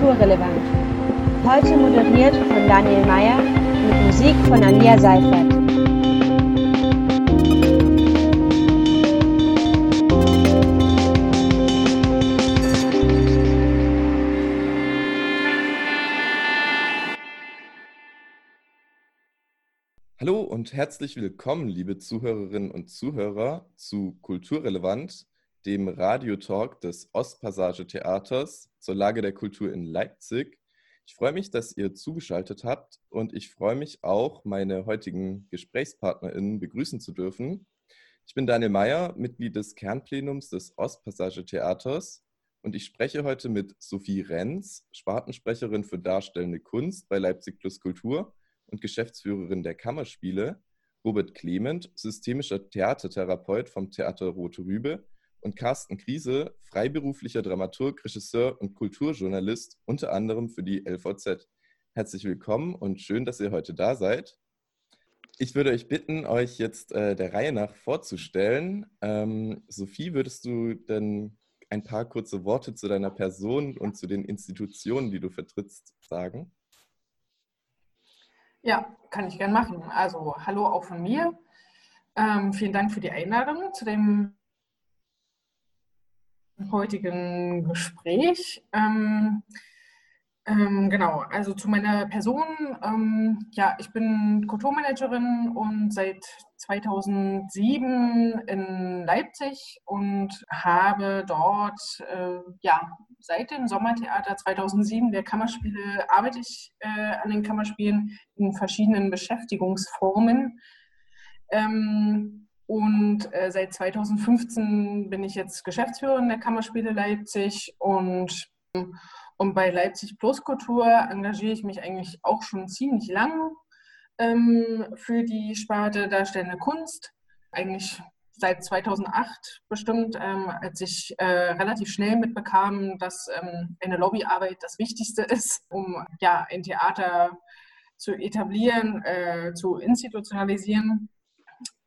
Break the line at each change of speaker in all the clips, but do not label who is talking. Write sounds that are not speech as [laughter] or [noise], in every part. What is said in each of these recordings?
Kulturrelevant. Heute moderiert von Daniel Mayer mit Musik von Alia Seifert.
Hallo und herzlich willkommen, liebe Zuhörerinnen und Zuhörer, zu Kulturrelevant, dem Radiotalk des Ostpassage Theaters zur Lage der Kultur in Leipzig. Ich freue mich, dass ihr zugeschaltet habt und ich freue mich auch, meine heutigen GesprächspartnerInnen begrüßen zu dürfen. Ich bin Daniel Mayer, Mitglied des Kernplenums des Ostpassage Theaters und ich spreche heute mit Sophie Renz, Spartensprecherin für Darstellende Kunst bei Leipzig Plus Kultur und Geschäftsführerin der Kammerspiele, Robert Clement, systemischer Theatertherapeut vom Theater Rote Rübe und Carsten Kriese, freiberuflicher Dramaturg, Regisseur und Kulturjournalist, unter anderem für die LVZ. Herzlich willkommen und schön, dass ihr heute da seid. Ich würde euch bitten, euch jetzt äh, der Reihe nach vorzustellen. Ähm, Sophie, würdest du denn ein paar kurze Worte zu deiner Person und zu den Institutionen, die du vertrittst, sagen?
Ja, kann ich gern machen. Also, hallo auch von mir. Ähm, vielen Dank für die Einladung zu dem heutigen Gespräch. Ähm, ähm, genau, also zu meiner Person. Ähm, ja, ich bin Kulturmanagerin und seit 2007 in Leipzig und habe dort, äh, ja, seit dem Sommertheater 2007 der Kammerspiele arbeite ich äh, an den Kammerspielen in verschiedenen Beschäftigungsformen. Ähm, und äh, seit 2015 bin ich jetzt Geschäftsführerin der Kammerspiele Leipzig und, und bei Leipzig Plus Kultur engagiere ich mich eigentlich auch schon ziemlich lang ähm, für die Sparte Darstellende Kunst. Eigentlich seit 2008 bestimmt, ähm, als ich äh, relativ schnell mitbekam, dass ähm, eine Lobbyarbeit das Wichtigste ist, um ja, ein Theater zu etablieren, äh, zu institutionalisieren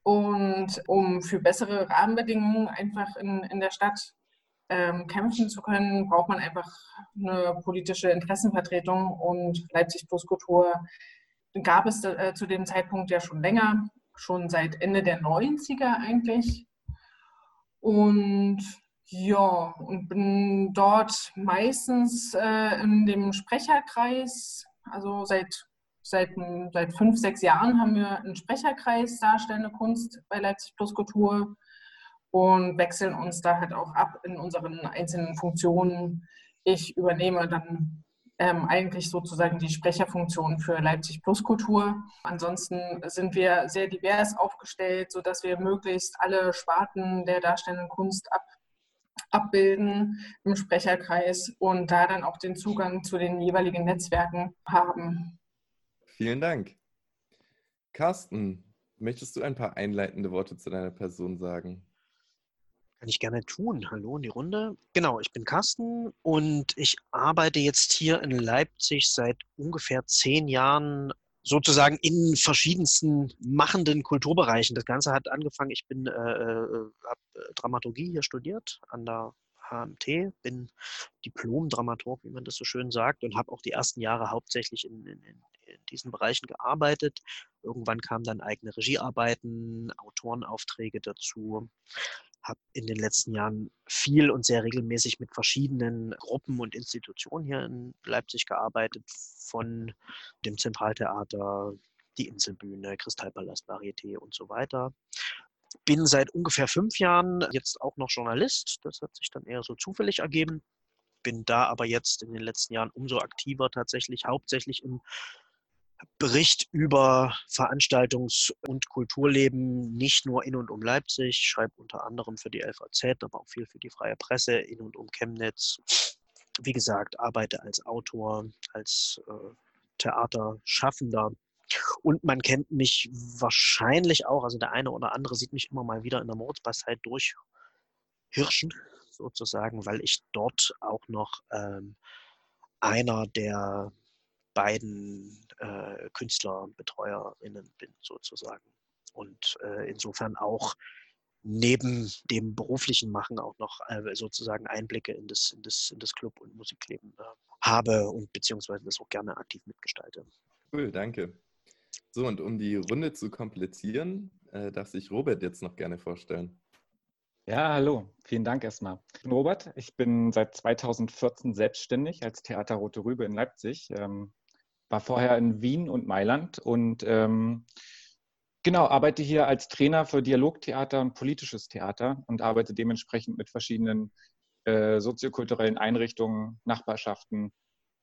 und um für bessere Rahmenbedingungen einfach in, in der Stadt ähm, kämpfen zu können, braucht man einfach eine politische Interessenvertretung und Leipzig Plus Kultur gab es äh, zu dem Zeitpunkt ja schon länger, schon seit Ende der 90er eigentlich. Und ja, und bin dort meistens äh, in dem Sprecherkreis, also seit seit, seit fünf, sechs Jahren haben wir einen Sprecherkreis Darstellende Kunst bei Leipzig Plus Kultur und wechseln uns da halt auch ab in unseren einzelnen Funktionen. Ich übernehme dann ähm, eigentlich sozusagen die Sprecherfunktion für Leipzig Plus Kultur. Ansonsten sind wir sehr divers aufgestellt, sodass wir möglichst alle Sparten der darstellenden Kunst ab, abbilden im Sprecherkreis und da dann auch den Zugang zu den jeweiligen Netzwerken haben.
Vielen Dank. Carsten, möchtest du ein paar einleitende Worte zu deiner Person sagen?
Kann ich gerne tun. Hallo in die Runde. Genau, ich bin Carsten und ich arbeite jetzt hier in Leipzig seit ungefähr zehn Jahren sozusagen in verschiedensten machenden Kulturbereichen. Das Ganze hat angefangen, ich bin, äh, äh habe äh, Dramaturgie hier studiert an der HMT, bin Diplom-Dramaturg, wie man das so schön sagt, und habe auch die ersten Jahre hauptsächlich in, in, in diesen Bereichen gearbeitet. Irgendwann kamen dann eigene Regiearbeiten, Autorenaufträge dazu. Habe in den letzten Jahren viel und sehr regelmäßig mit verschiedenen Gruppen und Institutionen hier in Leipzig gearbeitet, von dem Zentraltheater, die Inselbühne, Kristallpalast, Varieté und so weiter bin seit ungefähr fünf Jahren jetzt auch noch Journalist. Das hat sich dann eher so zufällig ergeben. Bin da aber jetzt in den letzten Jahren umso aktiver tatsächlich, hauptsächlich im Bericht über Veranstaltungs- und Kulturleben nicht nur in und um Leipzig, schreibe unter anderem für die LVZ, aber auch viel für die freie Presse in und um Chemnitz. Wie gesagt, arbeite als Autor, als äh, Theaterschaffender. Und man kennt mich wahrscheinlich auch, also der eine oder andere sieht mich immer mal wieder in der Moritzbastei durchhirschen, sozusagen, weil ich dort auch noch ähm, einer der beiden äh, KünstlerbetreuerInnen bin, sozusagen. Und äh, insofern auch neben dem beruflichen Machen auch noch äh, sozusagen Einblicke in das, in das, in das Club- und Musikleben äh, habe und beziehungsweise das auch gerne aktiv mitgestalte.
Cool, danke. So, und um die Runde zu komplettieren, äh, darf sich Robert jetzt noch gerne vorstellen.
Ja, hallo. Vielen Dank erstmal. Ich bin Robert. Ich bin seit 2014 selbstständig als Theater Rote Rübe in Leipzig. Ähm, war vorher in Wien und Mailand und ähm, genau, arbeite hier als Trainer für Dialogtheater und politisches Theater und arbeite dementsprechend mit verschiedenen äh, soziokulturellen Einrichtungen, Nachbarschaften,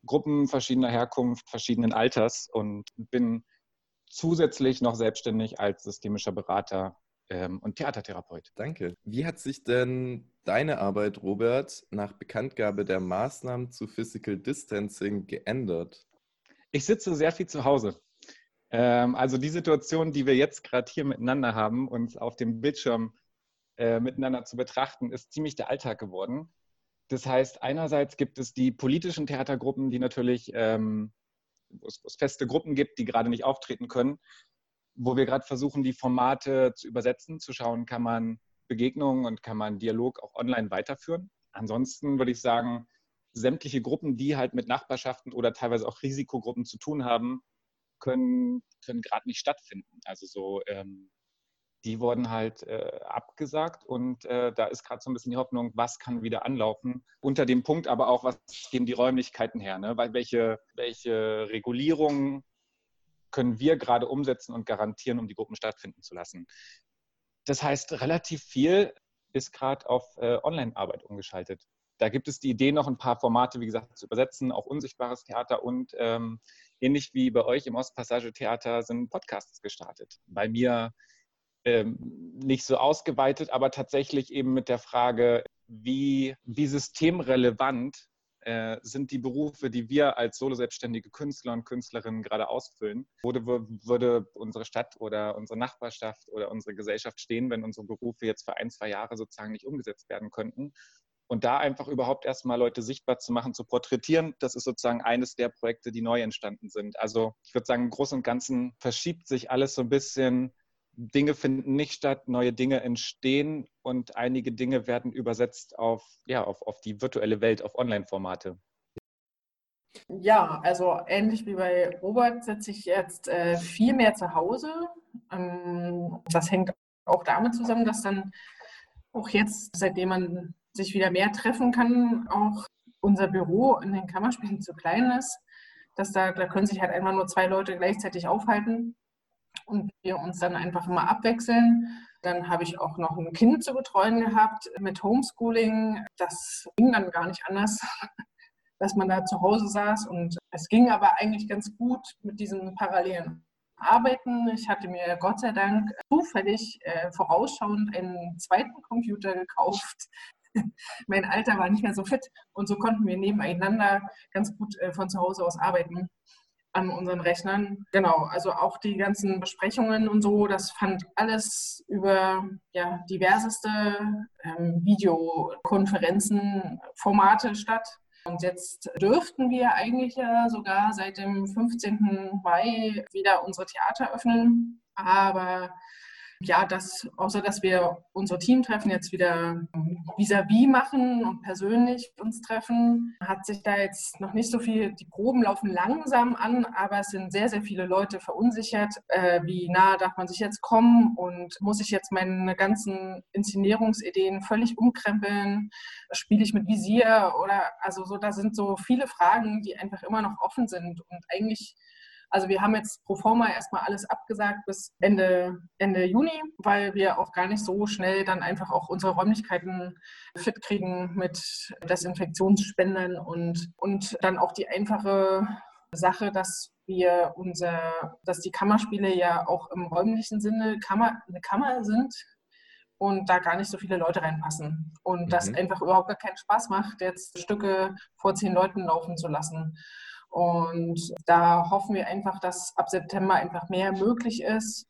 Gruppen verschiedener Herkunft, verschiedenen Alters und bin zusätzlich noch selbstständig als systemischer Berater ähm, und Theatertherapeut.
Danke. Wie hat sich denn deine Arbeit, Robert, nach Bekanntgabe der Maßnahmen zu Physical Distancing geändert?
Ich sitze sehr viel zu Hause. Ähm, also die Situation, die wir jetzt gerade hier miteinander haben, uns auf dem Bildschirm äh, miteinander zu betrachten, ist ziemlich der Alltag geworden. Das heißt, einerseits gibt es die politischen Theatergruppen, die natürlich, ähm, wo, es, wo es feste Gruppen gibt, die gerade nicht auftreten können, wo wir gerade versuchen, die Formate zu übersetzen, zu schauen, kann man Begegnungen und kann man Dialog auch online weiterführen. Ansonsten würde ich sagen, sämtliche Gruppen, die halt mit Nachbarschaften oder teilweise auch Risikogruppen zu tun haben, können, können gerade nicht stattfinden. Also so ähm, die wurden halt äh, abgesagt und äh, da ist gerade so ein bisschen die Hoffnung, was kann wieder anlaufen. Unter dem Punkt aber auch, was geben die Räumlichkeiten her? Ne? Weil welche, welche Regulierungen können wir gerade umsetzen und garantieren, um die Gruppen stattfinden zu lassen? Das heißt, relativ viel ist gerade auf äh, Online-Arbeit umgeschaltet. Da gibt es die Idee, noch ein paar Formate, wie gesagt, zu übersetzen, auch unsichtbares Theater und ähm, ähnlich wie bei euch im Ostpassage Theater sind Podcasts gestartet. Bei mir ähm, nicht so ausgeweitet, aber tatsächlich eben mit der Frage, wie, wie systemrelevant äh, sind die Berufe, die wir als solo-selbstständige Künstler und Künstlerinnen gerade ausfüllen. Würde, würde unsere Stadt oder unsere Nachbarschaft oder unsere Gesellschaft stehen, wenn unsere Berufe jetzt für ein, zwei Jahre sozusagen nicht umgesetzt werden könnten? Und da einfach überhaupt erstmal Leute sichtbar zu machen, zu porträtieren, das ist sozusagen eines der Projekte, die neu entstanden sind. Also ich würde sagen, im Großen und Ganzen verschiebt sich alles so ein bisschen Dinge finden nicht statt, neue Dinge entstehen und einige Dinge werden übersetzt auf, ja, auf, auf die virtuelle Welt, auf Online-Formate.
Ja, also ähnlich wie bei Robert sitze ich jetzt äh, viel mehr zu Hause. Ähm, das hängt auch damit zusammen, dass dann auch jetzt, seitdem man sich wieder mehr treffen kann, auch unser Büro in den Kammerspielen zu klein ist. Dass da, da können sich halt einfach nur zwei Leute gleichzeitig aufhalten und wir uns dann einfach immer abwechseln. Dann habe ich auch noch ein Kind zu betreuen gehabt mit Homeschooling. Das ging dann gar nicht anders, [laughs] dass man da zu Hause saß. Und es ging aber eigentlich ganz gut mit diesen parallelen Arbeiten. Ich hatte mir Gott sei Dank zufällig äh, vorausschauend einen zweiten Computer gekauft. [laughs] mein Alter war nicht mehr so fit und so konnten wir nebeneinander ganz gut äh, von zu Hause aus arbeiten an unseren Rechnern. Genau, also auch die ganzen Besprechungen und so, das fand alles über ja, diverseste ähm, Videokonferenzen, statt. Und jetzt dürften wir eigentlich ja sogar seit dem 15. Mai wieder unsere Theater öffnen. Aber ja, dass, außer dass wir unsere Teamtreffen jetzt wieder vis-à-vis -vis machen und persönlich uns treffen, hat sich da jetzt noch nicht so viel, die Proben laufen langsam an, aber es sind sehr, sehr viele Leute verunsichert, äh, wie nah darf man sich jetzt kommen und muss ich jetzt meine ganzen Inszenierungsideen völlig umkrempeln, spiele ich mit Visier oder, also so, da sind so viele Fragen, die einfach immer noch offen sind und eigentlich also wir haben jetzt pro forma erstmal alles abgesagt bis Ende, Ende Juni, weil wir auch gar nicht so schnell dann einfach auch unsere Räumlichkeiten fit kriegen mit Desinfektionsspendern und, und dann auch die einfache Sache, dass wir unser, dass die Kammerspiele ja auch im räumlichen Sinne Kammer, eine Kammer sind und da gar nicht so viele Leute reinpassen. Und mhm. das einfach überhaupt gar keinen Spaß macht, jetzt Stücke vor zehn Leuten laufen zu lassen. Und da hoffen wir einfach, dass ab September einfach mehr möglich ist.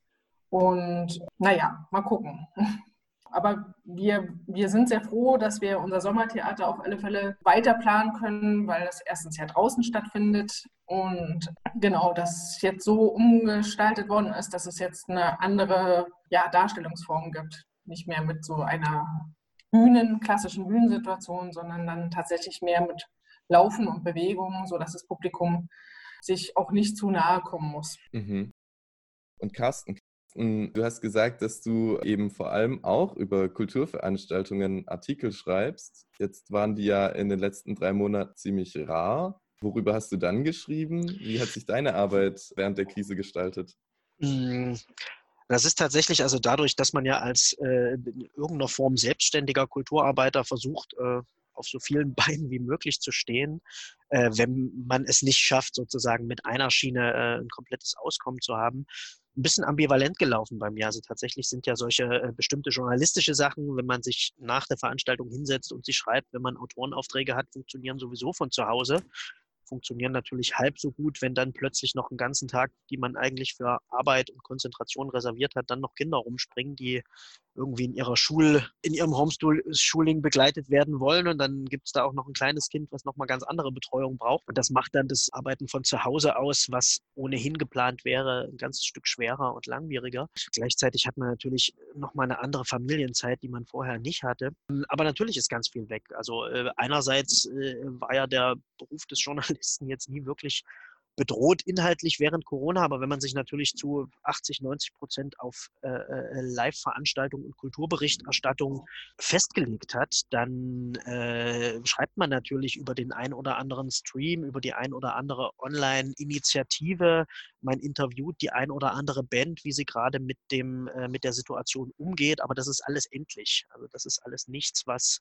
Und naja, mal gucken. [laughs] Aber wir, wir sind sehr froh, dass wir unser Sommertheater auf alle Fälle weiter planen können, weil das erstens ja draußen stattfindet und genau, das jetzt so umgestaltet worden ist, dass es jetzt eine andere ja, Darstellungsform gibt. nicht mehr mit so einer Bühnen, klassischen Bühnensituation, sondern dann tatsächlich mehr mit Laufen und Bewegungen, sodass das Publikum sich auch nicht zu nahe kommen muss.
Mhm. Und Carsten, du hast gesagt, dass du eben vor allem auch über Kulturveranstaltungen Artikel schreibst. Jetzt waren die ja in den letzten drei Monaten ziemlich rar. Worüber hast du dann geschrieben? Wie hat sich deine Arbeit während der Krise gestaltet?
Hm, das ist tatsächlich also dadurch, dass man ja als äh, in irgendeiner Form selbstständiger Kulturarbeiter versucht, äh, auf so vielen [laughs] Beinen wie möglich zu stehen, äh, wenn man es nicht schafft, sozusagen mit einer Schiene äh, ein komplettes Auskommen zu haben. Ein bisschen ambivalent gelaufen bei mir. Also tatsächlich sind ja solche äh, bestimmte journalistische Sachen, wenn man sich nach der Veranstaltung hinsetzt und sie schreibt, wenn man Autorenaufträge hat, funktionieren sowieso von zu Hause funktionieren natürlich halb so gut, wenn dann plötzlich noch einen ganzen Tag, die man eigentlich für Arbeit und Konzentration reserviert hat, dann noch Kinder rumspringen, die irgendwie in ihrer Schul, in ihrem Homeschooling begleitet werden wollen. Und dann gibt es da auch noch ein kleines Kind, was nochmal ganz andere Betreuung braucht. Und das macht dann das Arbeiten von zu Hause aus, was ohnehin geplant wäre, ein ganzes Stück schwerer und langwieriger. Gleichzeitig hat man natürlich nochmal eine andere Familienzeit, die man vorher nicht hatte. Aber natürlich ist ganz viel weg. Also äh, einerseits äh, war ja der Beruf des Journalisten jetzt nie wirklich bedroht inhaltlich während Corona, aber wenn man sich natürlich zu 80, 90 Prozent auf äh, äh, Live-Veranstaltungen und Kulturberichterstattung festgelegt hat, dann äh, schreibt man natürlich über den ein oder anderen Stream, über die ein oder andere Online-Initiative, man interviewt die ein oder andere Band, wie sie gerade mit dem äh, mit der Situation umgeht, aber das ist alles endlich. Also das ist alles nichts, was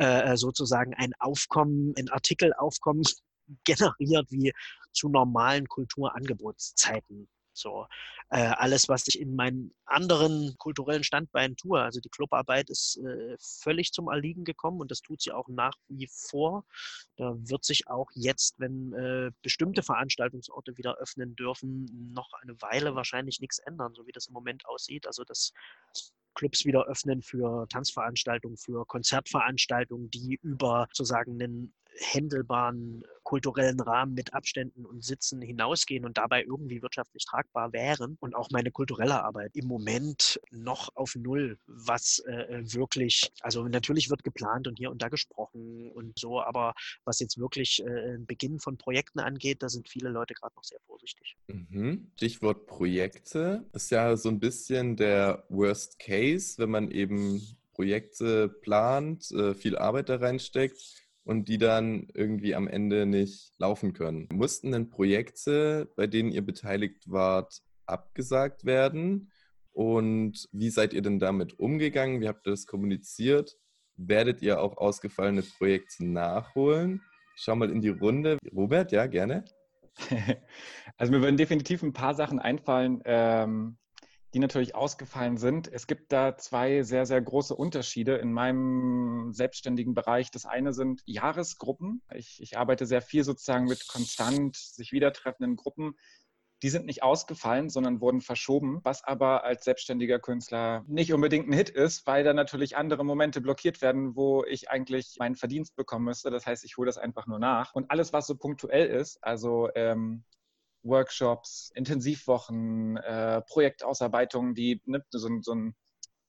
äh, sozusagen ein Aufkommen, ein Artikelaufkommen [laughs] generiert wie zu normalen Kulturangebotszeiten. So äh, alles, was ich in meinen anderen kulturellen Standbeinen tue. Also die Clubarbeit ist äh, völlig zum Erliegen gekommen und das tut sie auch nach wie vor. Da wird sich auch jetzt, wenn äh, bestimmte Veranstaltungsorte wieder öffnen dürfen, noch eine Weile wahrscheinlich nichts ändern, so wie das im Moment aussieht. Also das Clubs wieder öffnen für Tanzveranstaltungen, für Konzertveranstaltungen, die über sozusagen einen händelbaren kulturellen Rahmen mit Abständen und Sitzen hinausgehen und dabei irgendwie wirtschaftlich tragbar wären. Und auch meine kulturelle Arbeit im Moment noch auf Null, was äh, wirklich, also natürlich wird geplant und hier und da gesprochen und so, aber was jetzt wirklich äh, Beginn von Projekten angeht, da sind viele Leute gerade noch sehr vorsichtig.
Mhm. Stichwort Projekte ist ja so ein bisschen der Worst Case, wenn man eben Projekte plant, äh, viel Arbeit da reinsteckt und die dann irgendwie am Ende nicht laufen können. Mussten denn Projekte, bei denen ihr beteiligt wart, abgesagt werden? Und wie seid ihr denn damit umgegangen? Wie habt ihr das kommuniziert? Werdet ihr auch ausgefallene Projekte nachholen? schau mal in die Runde. Robert, ja, gerne. [laughs]
Also mir würden definitiv ein paar Sachen einfallen, ähm, die natürlich ausgefallen sind. Es gibt da zwei sehr, sehr große Unterschiede in meinem selbstständigen Bereich. Das eine sind Jahresgruppen. Ich, ich arbeite sehr viel sozusagen mit konstant sich wieder treffenden Gruppen. Die sind nicht ausgefallen, sondern wurden verschoben, was aber als selbstständiger Künstler nicht unbedingt ein Hit ist, weil da natürlich andere Momente blockiert werden, wo ich eigentlich meinen Verdienst bekommen müsste. Das heißt, ich hole das einfach nur nach. Und alles, was so punktuell ist, also ähm, Workshops, Intensivwochen, äh, Projektausarbeitungen, die ne, so, so einen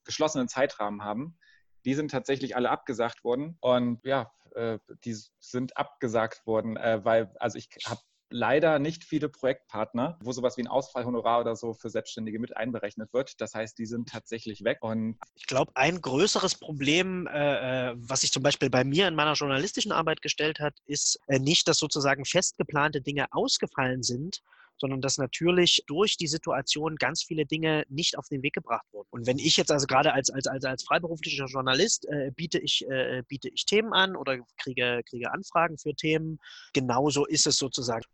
geschlossenen Zeitrahmen haben. Die sind tatsächlich alle abgesagt worden. Und ja, äh, die sind abgesagt worden, äh, weil, also ich habe leider nicht viele Projektpartner, wo sowas wie ein Ausfallhonorar oder so für Selbstständige mit einberechnet wird. Das heißt, die sind tatsächlich weg. Und
ich glaube, ein größeres Problem, äh, äh, was sich zum Beispiel bei mir in meiner journalistischen Arbeit gestellt hat, ist äh, nicht, dass sozusagen festgeplante Dinge ausgefallen sind, sondern dass natürlich durch die Situation ganz viele Dinge nicht auf den Weg gebracht wurden. Und wenn ich jetzt also gerade als, als, als, als freiberuflicher Journalist äh, biete, ich, äh, biete ich Themen an oder kriege, kriege Anfragen für Themen, genauso ist es sozusagen.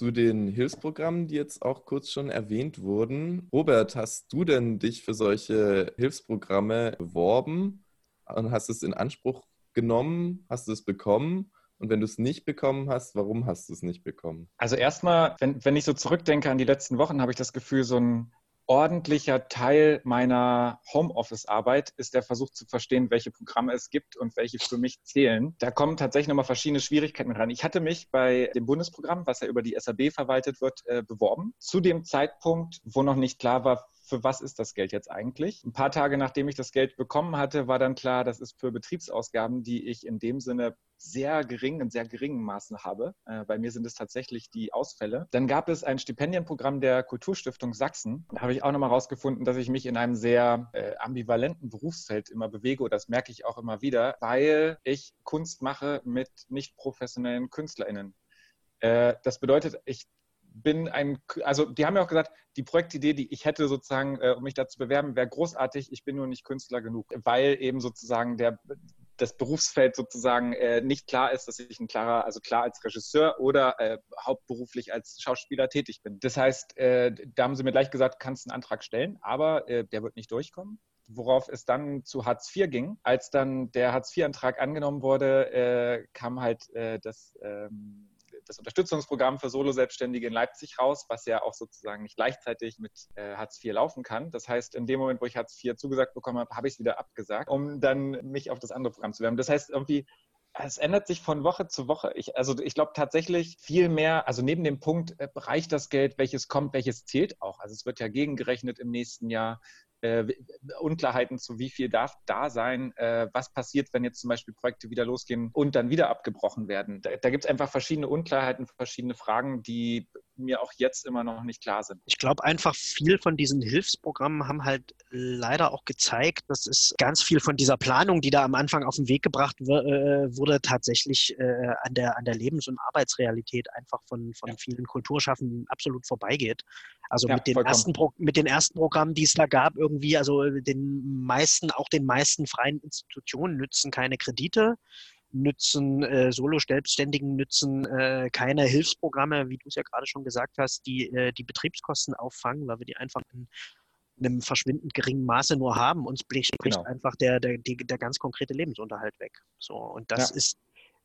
Zu den Hilfsprogrammen, die jetzt auch kurz schon erwähnt wurden. Robert, hast du denn dich für solche Hilfsprogramme beworben und hast es in Anspruch genommen? Hast du es bekommen? Und wenn du es nicht bekommen hast, warum hast du es nicht bekommen?
Also erstmal, wenn, wenn ich so zurückdenke an die letzten Wochen, habe ich das Gefühl, so ein ordentlicher Teil meiner Homeoffice-Arbeit ist der Versuch zu verstehen, welche Programme es gibt und welche für mich zählen. Da kommen tatsächlich nochmal verschiedene Schwierigkeiten ran. Ich hatte mich bei dem Bundesprogramm, was ja über die SAB verwaltet wird, äh, beworben. Zu dem Zeitpunkt, wo noch nicht klar war, für was ist das Geld jetzt eigentlich? Ein paar Tage nachdem ich das Geld bekommen hatte, war dann klar, das ist für Betriebsausgaben, die ich in dem Sinne sehr gering, in sehr geringen Maßen habe. Äh, bei mir sind es tatsächlich die Ausfälle. Dann gab es ein Stipendienprogramm der Kulturstiftung Sachsen. Da habe ich auch nochmal rausgefunden, dass ich mich in einem sehr äh, ambivalenten Berufsfeld immer bewege. Das merke ich auch immer wieder, weil ich Kunst mache mit nicht professionellen KünstlerInnen. Äh, das bedeutet, ich bin ein, also die haben ja auch gesagt, die Projektidee, die ich hätte sozusagen, äh, um mich da zu bewerben, wäre großartig. Ich bin nur nicht Künstler genug, weil eben sozusagen der, das Berufsfeld sozusagen äh, nicht klar ist, dass ich ein klarer, also klar als Regisseur oder äh, hauptberuflich als Schauspieler tätig bin. Das heißt, äh, da haben sie mir gleich gesagt, kannst einen Antrag stellen, aber äh, der wird nicht durchkommen worauf es dann zu Hartz IV ging. Als dann der Hartz IV-Antrag angenommen wurde, äh, kam halt äh, das ähm, das Unterstützungsprogramm für Solo-Selbstständige in Leipzig raus, was ja auch sozusagen nicht gleichzeitig mit äh, Hartz IV laufen kann. Das heißt, in dem Moment, wo ich Hartz IV zugesagt bekommen habe, habe ich es wieder abgesagt, um dann mich auf das andere Programm zu werben. Das heißt, irgendwie es ändert sich von Woche zu Woche. Ich, also ich glaube tatsächlich viel mehr, also neben dem Punkt, äh, reicht das Geld, welches kommt, welches zählt auch. Also es wird ja gegengerechnet im nächsten Jahr äh, Unklarheiten zu wie viel darf da sein, äh, was passiert, wenn jetzt zum Beispiel Projekte wieder losgehen und dann wieder abgebrochen werden. Da, da gibt es einfach verschiedene Unklarheiten, verschiedene Fragen, die mir auch jetzt immer noch nicht klar sind.
Ich glaube einfach, viel von diesen Hilfsprogrammen haben halt leider auch gezeigt, dass es ganz viel von dieser Planung, die da am Anfang auf den Weg gebracht äh, wurde, tatsächlich äh, an, der, an der Lebens- und Arbeitsrealität einfach von, von ja. vielen Kulturschaffenden absolut vorbeigeht. Also ja, mit, den ersten mit den ersten Programmen, die es da gab, irgendwie, also den meisten, auch den meisten freien Institutionen nützen keine Kredite nützen äh, Solo-Selbstständigen nützen äh, keine Hilfsprogramme, wie du es ja gerade schon gesagt hast, die äh, die Betriebskosten auffangen, weil wir die einfach in, in einem verschwindend geringen Maße nur haben. Uns spricht genau. einfach der, der, die, der ganz konkrete Lebensunterhalt weg. So, und das ja. ist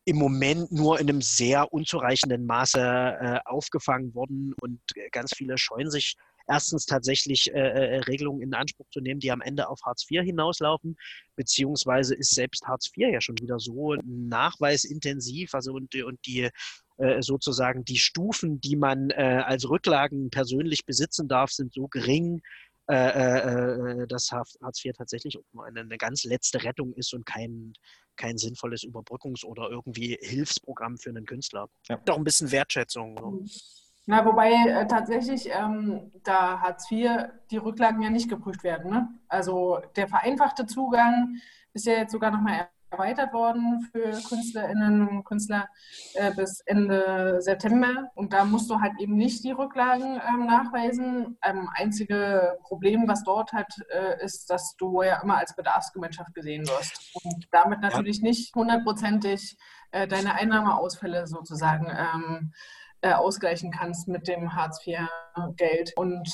im Moment nur in einem sehr unzureichenden Maße äh, aufgefangen worden und ganz viele scheuen sich erstens tatsächlich äh, äh, Regelungen in Anspruch zu nehmen, die am Ende auf Hartz IV hinauslaufen, beziehungsweise ist selbst Hartz IV ja schon wieder so nachweisintensiv, also und, und die äh, sozusagen die Stufen, die man äh, als Rücklagen persönlich besitzen darf, sind so gering, äh, äh, dass Hartz IV tatsächlich auch nur eine, eine, ganz letzte Rettung ist und kein, kein sinnvolles Überbrückungs- oder irgendwie Hilfsprogramm für einen Künstler. Ja. Doch ein bisschen Wertschätzung. So.
Na, wobei äh, tatsächlich ähm, da Hartz IV die Rücklagen ja nicht geprüft werden. Ne? Also der vereinfachte Zugang ist ja jetzt sogar nochmal erweitert worden für Künstlerinnen und Künstler äh, bis Ende September. Und da musst du halt eben nicht die Rücklagen ähm, nachweisen. Ähm, einzige Problem, was dort hat, äh, ist, dass du ja immer als Bedarfsgemeinschaft gesehen wirst. Und damit natürlich nicht hundertprozentig äh, deine Einnahmeausfälle sozusagen ähm, äh, ausgleichen kannst mit dem Hartz-IV-Geld. Und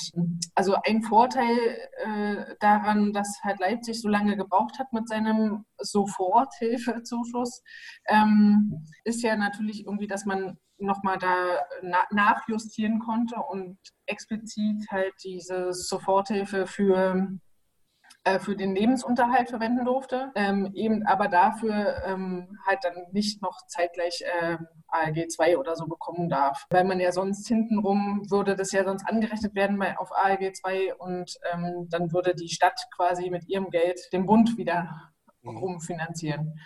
also ein Vorteil äh, daran, dass halt Leipzig so lange gebraucht hat mit seinem Soforthilfezuschuss, ähm, ist ja natürlich irgendwie, dass man nochmal da na nachjustieren konnte und explizit halt diese Soforthilfe für äh, für den Lebensunterhalt verwenden durfte, ähm, eben aber dafür ähm, halt dann nicht noch zeitgleich äh, ALG 2 oder so bekommen darf. Weil man ja sonst hintenrum würde das ja sonst angerechnet werden bei, auf ALG 2 und ähm, dann würde die Stadt quasi mit ihrem Geld den Bund wieder mhm. rumfinanzieren.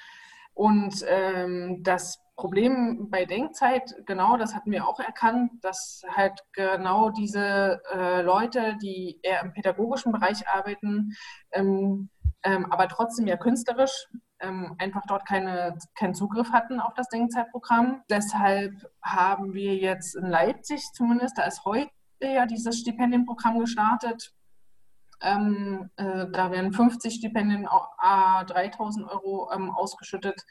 Und ähm, das Problem bei Denkzeit, genau, das hatten wir auch erkannt, dass halt genau diese äh, Leute, die eher im pädagogischen Bereich arbeiten, ähm, ähm, aber trotzdem ja künstlerisch ähm, einfach dort keine, keinen Zugriff hatten auf das Denkzeitprogramm. Deshalb haben wir jetzt in Leipzig zumindest, da ist heute ja dieses Stipendienprogramm gestartet. Ähm, äh, da werden 50 Stipendien, a 3000 Euro ähm, ausgeschüttet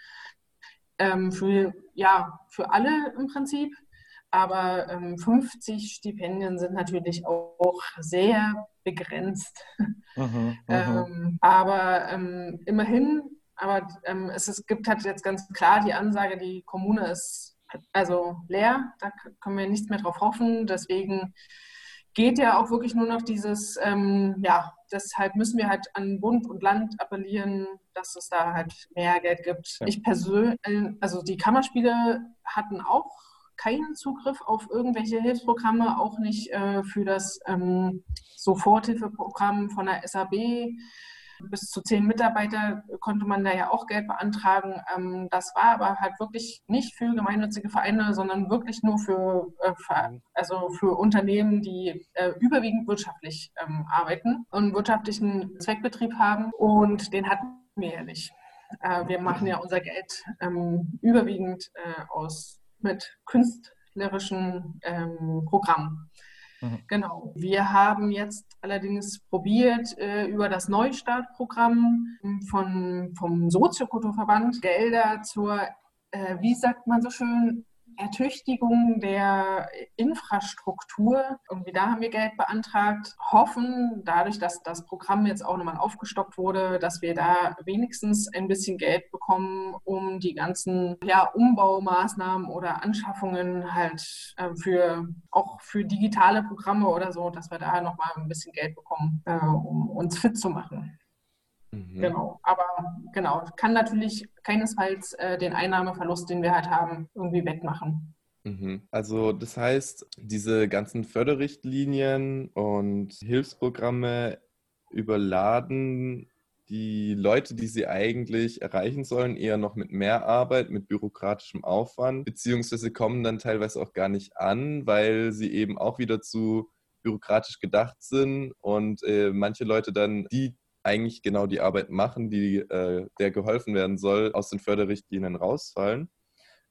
ähm, für, ja, für alle im Prinzip. aber ähm, 50 Stipendien sind natürlich auch sehr begrenzt. Mhm, mhm. [laughs] ähm, aber ähm, immerhin, aber ähm, es, es gibt halt jetzt ganz klar die Ansage, die Kommune ist also leer, da können wir nichts mehr drauf hoffen. Deswegen geht ja auch wirklich nur noch dieses, ähm, ja, deshalb müssen wir halt an Bund und Land appellieren, dass es da halt mehr Geld gibt. Ja. Ich persönlich, also die Kammerspiele hatten auch keinen Zugriff auf irgendwelche Hilfsprogramme, auch nicht äh, für das ähm, Soforthilfeprogramm von der SAB. Bis zu zehn Mitarbeiter konnte man da ja auch Geld beantragen. Ähm, das war aber halt wirklich nicht für gemeinnützige Vereine, sondern wirklich nur für, äh, für also für Unternehmen, die äh, überwiegend wirtschaftlich ähm, arbeiten und wirtschaftlichen Zweckbetrieb haben. Und den hatten wir ja nicht. Äh, wir machen ja unser Geld ähm, überwiegend aus mit künstlerischen Programmen. Mhm. Genau. Wir haben jetzt allerdings probiert, äh, über das Neustartprogramm von, vom Soziokulturverband Gelder zur, äh, wie sagt man so schön, Ertüchtigung der Infrastruktur. Irgendwie da haben wir Geld beantragt, hoffen dadurch, dass das Programm jetzt auch nochmal aufgestockt wurde, dass wir da wenigstens ein bisschen Geld bekommen, um die ganzen ja, Umbaumaßnahmen oder Anschaffungen halt äh, für auch für digitale Programme oder so, dass wir da nochmal ein bisschen Geld bekommen, äh, um uns fit zu machen. Mhm. Genau, aber genau, kann natürlich keinesfalls äh, den Einnahmeverlust, den wir halt haben, irgendwie wegmachen.
Mhm. Also das heißt, diese ganzen Förderrichtlinien und Hilfsprogramme überladen die Leute, die sie eigentlich erreichen sollen, eher noch mit mehr Arbeit, mit bürokratischem Aufwand, beziehungsweise kommen dann teilweise auch gar nicht an, weil sie eben auch wieder zu bürokratisch gedacht sind und äh, manche Leute dann die eigentlich genau die Arbeit machen, die äh, der geholfen werden soll, aus den Förderrichtlinien rausfallen.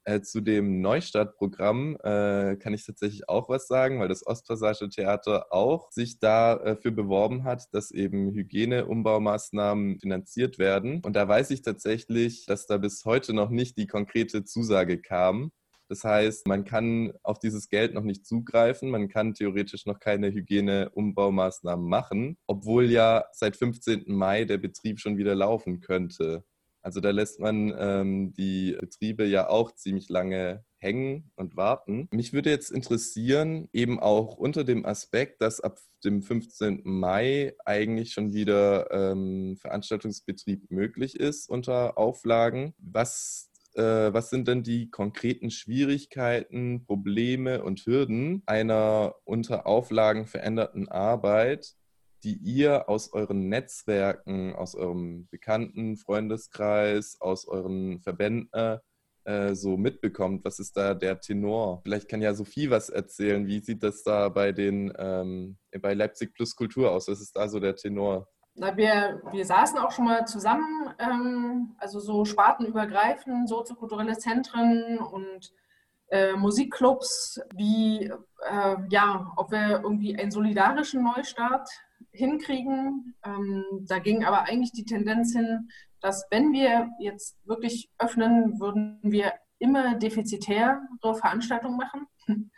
Äh, zu dem Neustartprogramm äh, kann ich tatsächlich auch was sagen, weil das Ostpassage Theater auch sich dafür beworben hat, dass eben Hygieneumbaumaßnahmen finanziert werden. Und da weiß ich tatsächlich, dass da bis heute noch nicht die konkrete Zusage kam. Das heißt, man kann auf dieses Geld noch nicht zugreifen, man kann theoretisch noch keine Hygieneumbaumaßnahmen machen, obwohl ja seit 15. Mai der Betrieb schon wieder laufen könnte. Also da lässt man ähm, die Betriebe ja auch ziemlich lange hängen und warten. Mich würde jetzt interessieren, eben auch unter dem Aspekt, dass ab dem 15. Mai eigentlich schon wieder ähm, Veranstaltungsbetrieb möglich ist unter Auflagen, was äh, was sind denn die konkreten Schwierigkeiten, Probleme und Hürden einer unter Auflagen veränderten Arbeit, die ihr aus euren Netzwerken, aus eurem bekannten Freundeskreis, aus euren Verbänden äh, so mitbekommt? Was ist da der Tenor? Vielleicht kann ja Sophie was erzählen. Wie sieht das da bei den ähm, bei Leipzig Plus Kultur aus? Was ist da so der Tenor?
Wir, wir saßen auch schon mal zusammen, ähm, also so spartenübergreifend, soziokulturelle Zentren und äh, Musikclubs, wie, äh, ja, ob wir irgendwie einen solidarischen Neustart hinkriegen. Ähm, da ging aber eigentlich die Tendenz hin, dass wenn wir jetzt wirklich öffnen, würden wir immer defizitäre Veranstaltungen machen.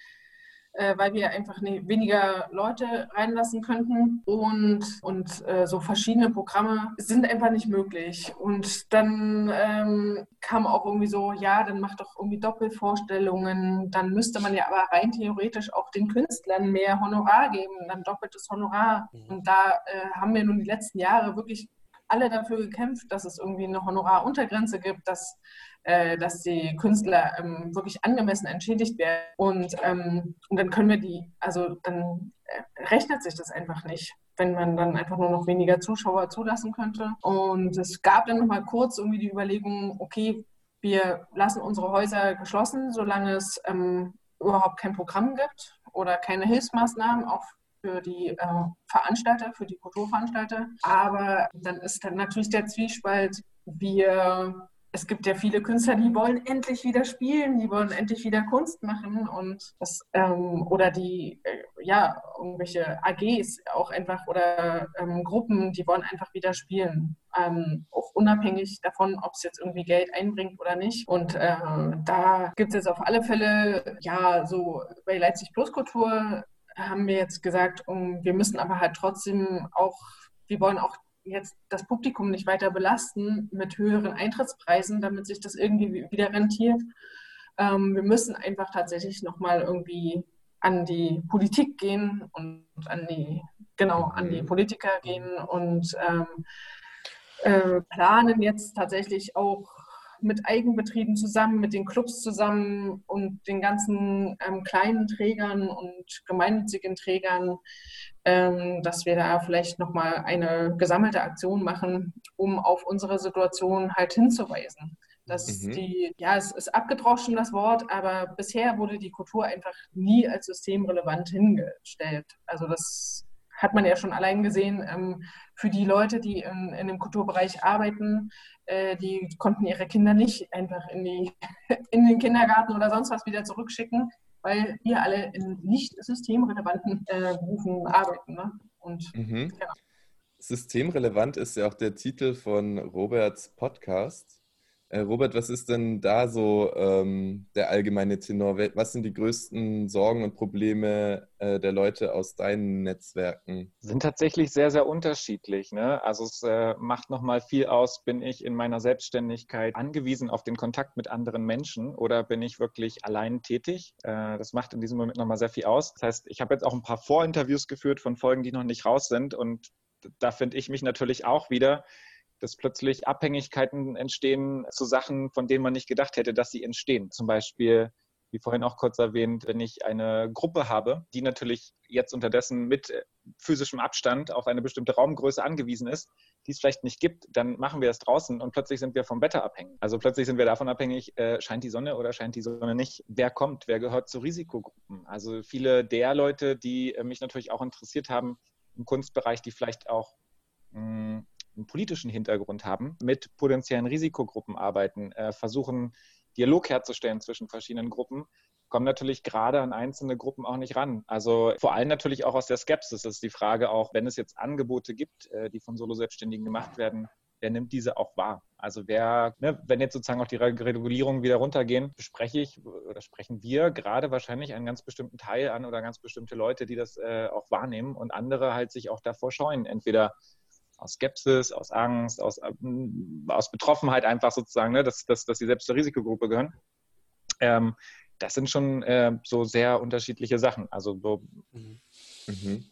Äh, weil wir einfach ne, weniger Leute reinlassen könnten. Und, und äh, so verschiedene Programme sind einfach nicht möglich. Und dann ähm, kam auch irgendwie so, ja, dann macht doch irgendwie Doppelvorstellungen. Dann müsste man ja aber rein theoretisch auch den Künstlern mehr Honorar geben, dann doppeltes Honorar. Mhm. Und da äh, haben wir nun die letzten Jahre wirklich alle dafür gekämpft, dass es irgendwie eine Honoraruntergrenze gibt, dass äh, dass die Künstler ähm, wirklich angemessen entschädigt werden. Und, ähm, und dann können wir die, also dann äh, rechnet sich das einfach nicht wenn man dann einfach nur noch weniger Zuschauer zulassen könnte. Und es gab dann noch mal kurz irgendwie die Überlegung, okay, wir lassen unsere Häuser geschlossen, solange es ähm, überhaupt kein Programm gibt oder keine Hilfsmaßnahmen, auch für die äh, Veranstalter, für die Kulturveranstalter. Aber dann ist dann natürlich der Zwiespalt, wir es gibt ja viele Künstler, die wollen endlich wieder spielen, die wollen endlich wieder Kunst machen und das, ähm, oder die, äh, ja, irgendwelche AGs auch einfach oder ähm, Gruppen, die wollen einfach wieder spielen. Ähm, auch unabhängig davon, ob es jetzt irgendwie Geld einbringt oder nicht. Und äh, da gibt es jetzt auf alle Fälle, ja, so bei Leipzig Plus Kultur haben wir jetzt gesagt, um, wir müssen aber halt trotzdem auch, wir wollen auch jetzt das Publikum nicht weiter belasten mit höheren Eintrittspreisen, damit sich das irgendwie wieder rentiert. Ähm, wir müssen einfach tatsächlich nochmal irgendwie an die Politik gehen und an die, genau, an die mhm. Politiker gehen und ähm, äh, planen jetzt tatsächlich auch mit Eigenbetrieben zusammen, mit den Clubs zusammen und den ganzen ähm, kleinen Trägern und gemeinnützigen Trägern, ähm, dass wir da vielleicht nochmal eine gesammelte Aktion machen, um auf unsere Situation halt hinzuweisen. Dass mhm. die, ja, es ist abgedroschen das Wort, aber bisher wurde die Kultur einfach nie als systemrelevant hingestellt. Also das hat man ja schon allein gesehen, ähm, für die Leute, die in, in dem Kulturbereich arbeiten, äh, die konnten ihre Kinder nicht einfach in, die, [laughs] in den Kindergarten oder sonst was wieder zurückschicken, weil wir alle in nicht systemrelevanten äh, Berufen arbeiten. Ne? Und,
mhm. ja. Systemrelevant ist ja auch der Titel von Roberts Podcast. Äh, Robert, was ist denn da so ähm, der allgemeine Tenor? Was sind die größten Sorgen und Probleme äh, der Leute aus deinen Netzwerken?
Sind tatsächlich sehr, sehr unterschiedlich. Ne? Also es äh, macht nochmal viel aus, bin ich in meiner Selbstständigkeit angewiesen auf den Kontakt mit anderen Menschen oder bin ich wirklich allein tätig? Äh, das macht in diesem Moment nochmal sehr viel aus. Das heißt, ich habe jetzt auch ein paar Vorinterviews geführt von Folgen, die noch nicht raus sind und da finde ich mich natürlich auch wieder dass plötzlich Abhängigkeiten entstehen zu Sachen, von denen man nicht gedacht hätte, dass sie entstehen. Zum Beispiel, wie vorhin auch kurz erwähnt, wenn ich eine Gruppe habe, die natürlich jetzt unterdessen mit physischem Abstand auf eine bestimmte Raumgröße angewiesen ist, die es vielleicht nicht gibt, dann machen wir es draußen und plötzlich sind wir vom Wetter abhängig. Also plötzlich sind wir davon abhängig, äh, scheint die Sonne oder scheint die Sonne nicht. Wer kommt, wer gehört zu Risikogruppen? Also viele der Leute, die äh, mich natürlich auch interessiert haben im Kunstbereich, die vielleicht auch hm, einen politischen Hintergrund haben, mit potenziellen Risikogruppen arbeiten, äh, versuchen, Dialog herzustellen zwischen verschiedenen Gruppen, kommen natürlich gerade an einzelne Gruppen auch nicht ran. Also vor allem natürlich auch aus der Skepsis ist die Frage auch, wenn es jetzt Angebote gibt, äh, die von Solo-Selbstständigen gemacht werden, wer nimmt diese auch wahr? Also wer, ne, wenn jetzt sozusagen auch die Regulierungen wieder runtergehen, spreche ich oder sprechen wir gerade wahrscheinlich einen ganz bestimmten Teil an oder ganz bestimmte Leute, die das äh, auch wahrnehmen und andere halt sich auch davor scheuen, entweder aus Skepsis, aus Angst, aus, ähm, aus Betroffenheit einfach sozusagen, ne, dass, dass, dass sie selbst zur Risikogruppe gehören. Ähm, das sind schon äh, so sehr unterschiedliche Sachen. Also so.
Mhm.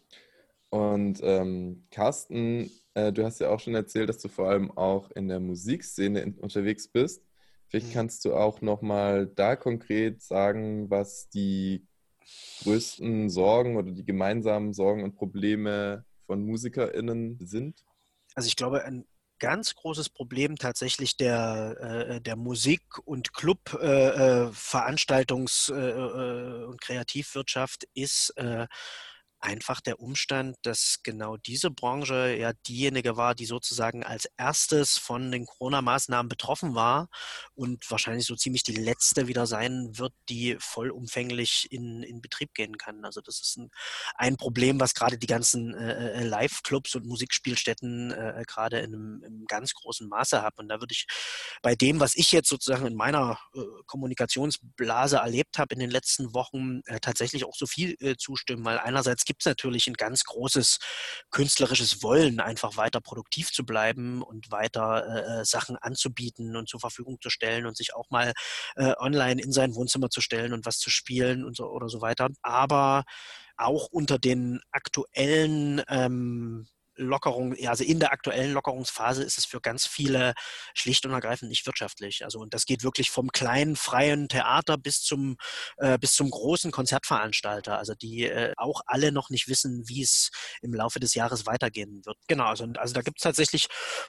Und ähm, Carsten, äh, du hast ja auch schon erzählt, dass du vor allem auch in der Musikszene in, unterwegs bist. Vielleicht mhm. kannst du auch nochmal da konkret sagen, was die größten Sorgen oder die gemeinsamen Sorgen und Probleme von MusikerInnen sind?
Also ich glaube, ein ganz großes Problem tatsächlich der, äh, der Musik- und Club-Veranstaltungs- äh, äh, und Kreativwirtschaft ist einfach der Umstand, dass genau diese Branche ja diejenige war, die sozusagen als erstes von den Corona-Maßnahmen betroffen war und wahrscheinlich so ziemlich die letzte wieder sein wird, die vollumfänglich in, in Betrieb gehen kann. Also das ist ein, ein Problem, was gerade die ganzen äh, äh Live-Clubs und Musikspielstätten äh, gerade in einem, in einem, ganz großen Maße haben. Und da würde ich bei dem, was ich jetzt sozusagen in meiner äh, Kommunikationsblase erlebt habe in den letzten Wochen, äh, tatsächlich auch so viel äh, zustimmen, weil einerseits gibt es natürlich ein ganz großes künstlerisches Wollen, einfach weiter produktiv zu bleiben und weiter äh, äh, Sachen anzubieten und zur Verfügung zu stellen und sich auch mal äh, online in sein Wohnzimmer zu stellen und was zu spielen und so oder so weiter. Aber auch unter den aktuellen ähm, Lockerung, also in der aktuellen Lockerungsphase ist es für ganz viele schlicht und ergreifend nicht wirtschaftlich. Also und das geht wirklich vom kleinen freien Theater bis zum äh, bis zum großen Konzertveranstalter. Also die äh, auch alle noch nicht wissen, wie es im Laufe des Jahres weitergehen wird. Genau, also, also da gibt es tatsächlich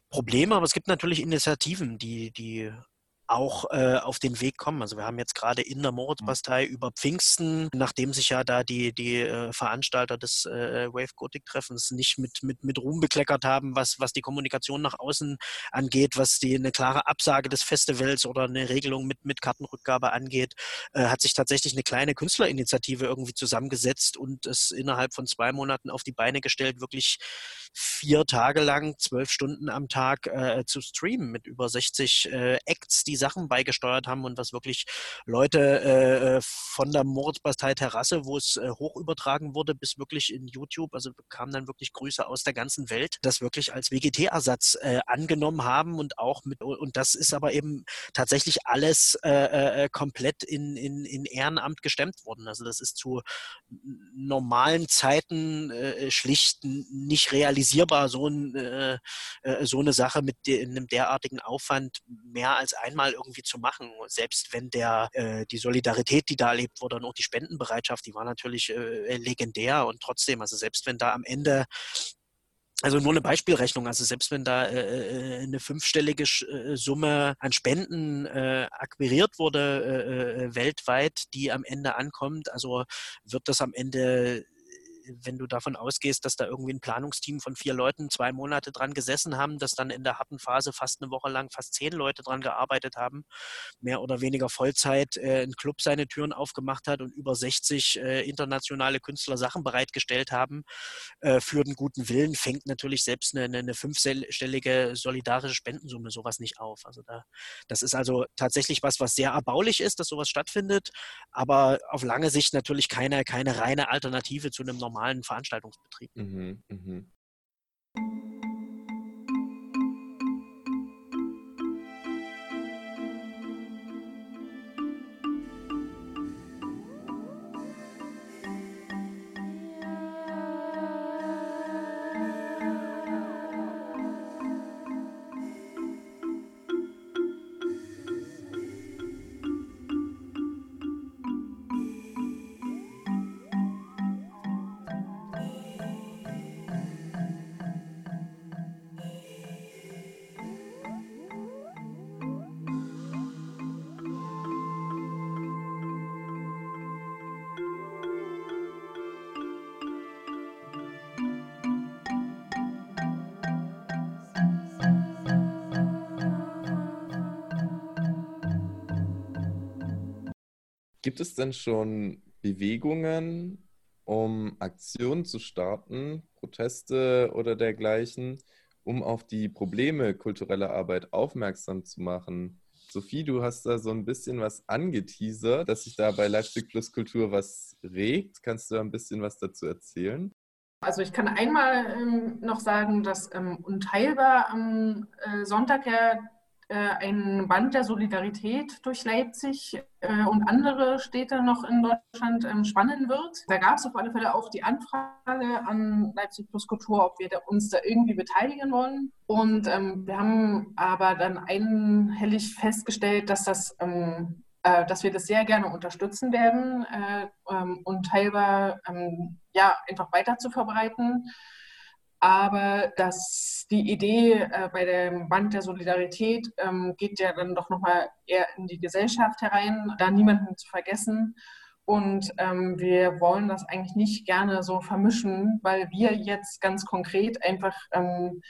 Probleme, aber es gibt natürlich Initiativen, die die auch äh, auf den Weg kommen. Also wir haben jetzt gerade in der Moritzbastei mhm. über Pfingsten, nachdem sich ja da die, die äh, Veranstalter des äh, Wave Gothic Treffens nicht mit, mit, mit Ruhm bekleckert haben, was, was die Kommunikation nach außen angeht, was die eine klare Absage des Festivals oder eine Regelung mit, mit Kartenrückgabe angeht, äh, hat sich tatsächlich eine kleine Künstlerinitiative irgendwie zusammengesetzt und es innerhalb von zwei Monaten auf die Beine gestellt, wirklich vier Tage lang, zwölf Stunden am Tag äh, zu streamen mit über 60 äh, Acts, die Sachen beigesteuert haben und was wirklich Leute äh, von der Moritzbastei Terrasse, wo es äh, hoch übertragen wurde, bis wirklich in YouTube, also kamen dann wirklich Grüße aus der ganzen Welt, das wirklich als WGT-Ersatz äh, angenommen haben und auch mit, und das ist aber eben tatsächlich alles äh, äh, komplett in, in, in Ehrenamt gestemmt worden. Also das ist zu normalen Zeiten äh, schlicht nicht realisierbar, so, ein, äh, äh, so eine Sache mit de einem derartigen Aufwand mehr als einmal irgendwie zu machen. Selbst wenn der äh, die Solidarität, die da erlebt wurde und auch die Spendenbereitschaft, die war natürlich äh, legendär und trotzdem, also selbst wenn da am Ende also nur eine Beispielrechnung. Also selbst wenn da äh, äh eine fünfstellige äh, Summe an Spenden äh, akquiriert wurde äh, äh, weltweit, die am Ende ankommt, also wird das am Ende wenn du davon ausgehst, dass da irgendwie ein Planungsteam von vier Leuten zwei Monate dran gesessen haben, dass dann in der harten Phase fast eine Woche lang fast zehn Leute dran gearbeitet haben, mehr oder weniger Vollzeit äh, ein Club seine Türen aufgemacht hat und über 60 äh, internationale Künstler Sachen bereitgestellt haben äh, für den guten Willen, fängt natürlich selbst eine, eine fünfstellige solidarische Spendensumme sowas nicht auf. Also da, das ist also tatsächlich was, was sehr erbaulich ist, dass sowas stattfindet, aber auf lange Sicht natürlich keine, keine reine Alternative zu einem normalen normalen Veranstaltungsbetrieb. Mhm, mh.
Gibt es denn schon Bewegungen, um Aktionen zu starten, Proteste oder dergleichen, um auf die Probleme kultureller Arbeit aufmerksam zu machen? Sophie, du hast da so ein bisschen was angeteasert, dass sich da bei Leipzig Plus Kultur was regt. Kannst du da ein bisschen was dazu erzählen?
Also ich kann einmal ähm, noch sagen, dass ähm, unteilbar am äh, Sonntag ja ein Band der Solidarität durch Leipzig äh, und andere Städte noch in Deutschland ähm, spannen wird. Da gab es auf alle Fälle auch die Anfrage an Leipzig Plus Kultur, ob wir uns da irgendwie beteiligen wollen. Und ähm, wir haben aber dann einhellig festgestellt, dass das ähm, äh, dass wir das sehr gerne unterstützen werden äh, ähm, und teilweise ähm, ja, einfach weiter zu verbreiten. Aber dass die Idee äh, bei dem Band der Solidarität ähm, geht ja dann doch nochmal eher in die Gesellschaft herein, da niemanden zu vergessen. Und ähm, wir wollen das eigentlich nicht gerne so vermischen, weil wir jetzt ganz konkret einfach ähm,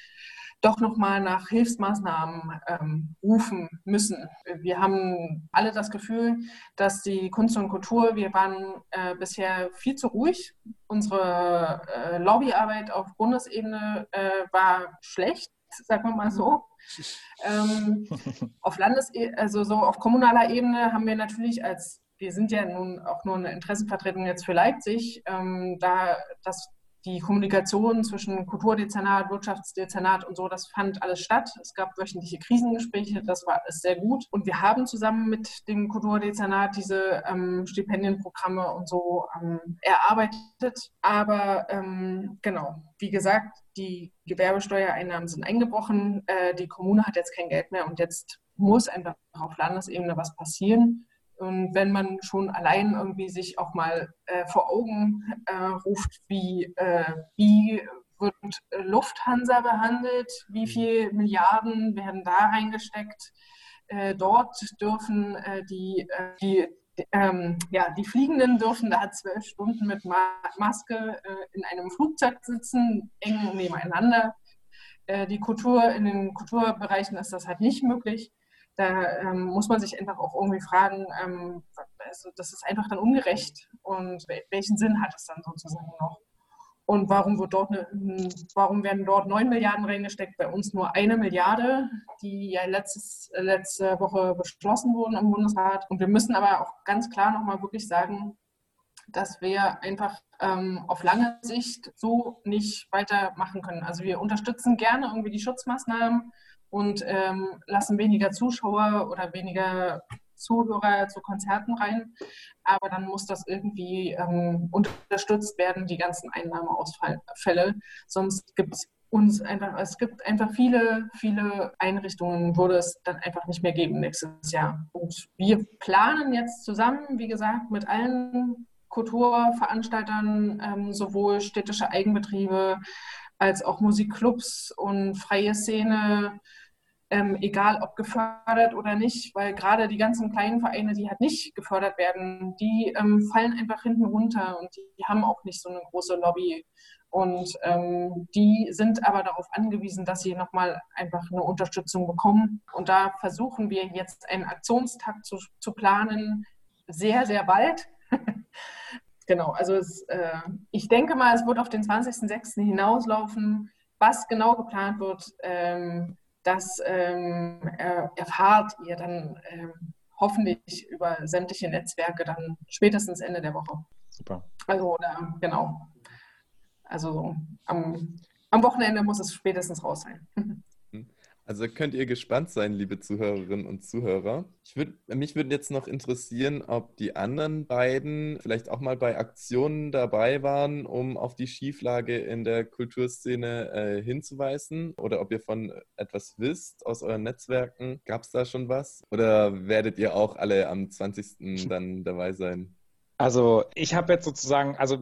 doch nochmal nach Hilfsmaßnahmen ähm, rufen müssen. Wir haben alle das Gefühl, dass die Kunst und Kultur, wir waren äh, bisher viel zu ruhig. Unsere äh, Lobbyarbeit auf Bundesebene äh, war schlecht, sagen wir mal so. Ähm, [laughs] auf Landesebene, also so auf kommunaler Ebene haben wir natürlich als wir sind ja nun auch nur eine Interessenvertretung jetzt für Leipzig, ähm, da das die Kommunikation zwischen Kulturdezernat, Wirtschaftsdezernat und so, das fand alles statt. Es gab wöchentliche Krisengespräche, das war alles sehr gut. Und wir haben zusammen mit dem Kulturdezernat diese ähm, Stipendienprogramme und so ähm, erarbeitet. Aber ähm, genau, wie gesagt, die Gewerbesteuereinnahmen sind eingebrochen. Äh, die Kommune hat jetzt kein Geld mehr und jetzt muss einfach auf Landesebene was passieren. Und wenn man schon allein irgendwie sich auch mal äh, vor Augen äh, ruft, wie, äh, wie wird Lufthansa behandelt, wie mhm. viele Milliarden werden da reingesteckt, Äh, dort dürfen äh, die, äh, die, ähm, ja, die Fliegenden dürfen da zwölf Stunden mit Ma Maske äh, in einem Flugzeug sitzen, eng nebeneinander. Äh, die Kultur, in den Kulturbereichen ist das halt nicht möglich. Da ähm, muss man sich einfach auch irgendwie fragen, ähm, also das ist einfach dann ungerecht und welchen Sinn hat es dann sozusagen noch? Und warum, wird dort eine, warum werden dort 9 Milliarden reingesteckt, bei uns nur eine Milliarde, die ja letztes, letzte Woche beschlossen wurden im Bundesrat. Und wir müssen aber auch ganz klar nochmal wirklich sagen, dass wir einfach ähm, auf lange Sicht so nicht weitermachen können. Also wir unterstützen gerne irgendwie die Schutzmaßnahmen und ähm, lassen weniger Zuschauer oder weniger Zuhörer zu Konzerten rein. Aber dann muss das irgendwie ähm, unterstützt werden, die ganzen Einnahmeausfälle. Sonst gibt es uns einfach, es gibt einfach viele, viele Einrichtungen, würde es dann einfach nicht mehr geben nächstes Jahr. Und wir planen jetzt zusammen, wie gesagt, mit allen Kulturveranstaltern, ähm, sowohl städtische Eigenbetriebe als auch Musikclubs und freie Szene, ähm, egal ob gefördert oder nicht, weil gerade die ganzen kleinen Vereine, die halt nicht gefördert werden, die ähm, fallen einfach hinten runter und die, haben auch nicht so eine große Lobby. Und ähm, die sind aber darauf angewiesen, dass sie nochmal einfach eine Unterstützung bekommen. Und da versuchen wir jetzt einen Aktionstakt zu, zu planen, sehr, sehr bald. Genau, also es, äh, ich denke mal, es wird auf den 20.06. hinauslaufen. Was genau geplant wird, ähm, das ähm, erfahrt ihr dann ähm, hoffentlich über sämtliche Netzwerke dann spätestens Ende der Woche.
Super.
Also, oder, genau. Also am, am Wochenende muss es spätestens raus sein. [laughs]
Also könnt ihr gespannt sein, liebe Zuhörerinnen und Zuhörer. Ich würd, mich würde jetzt noch interessieren, ob die anderen beiden vielleicht auch mal bei Aktionen dabei waren, um auf die Schieflage in der Kulturszene äh, hinzuweisen oder ob ihr von etwas wisst aus euren Netzwerken. Gab es da schon was? Oder werdet ihr auch alle am 20. [laughs] dann dabei sein?
Also ich habe jetzt sozusagen, also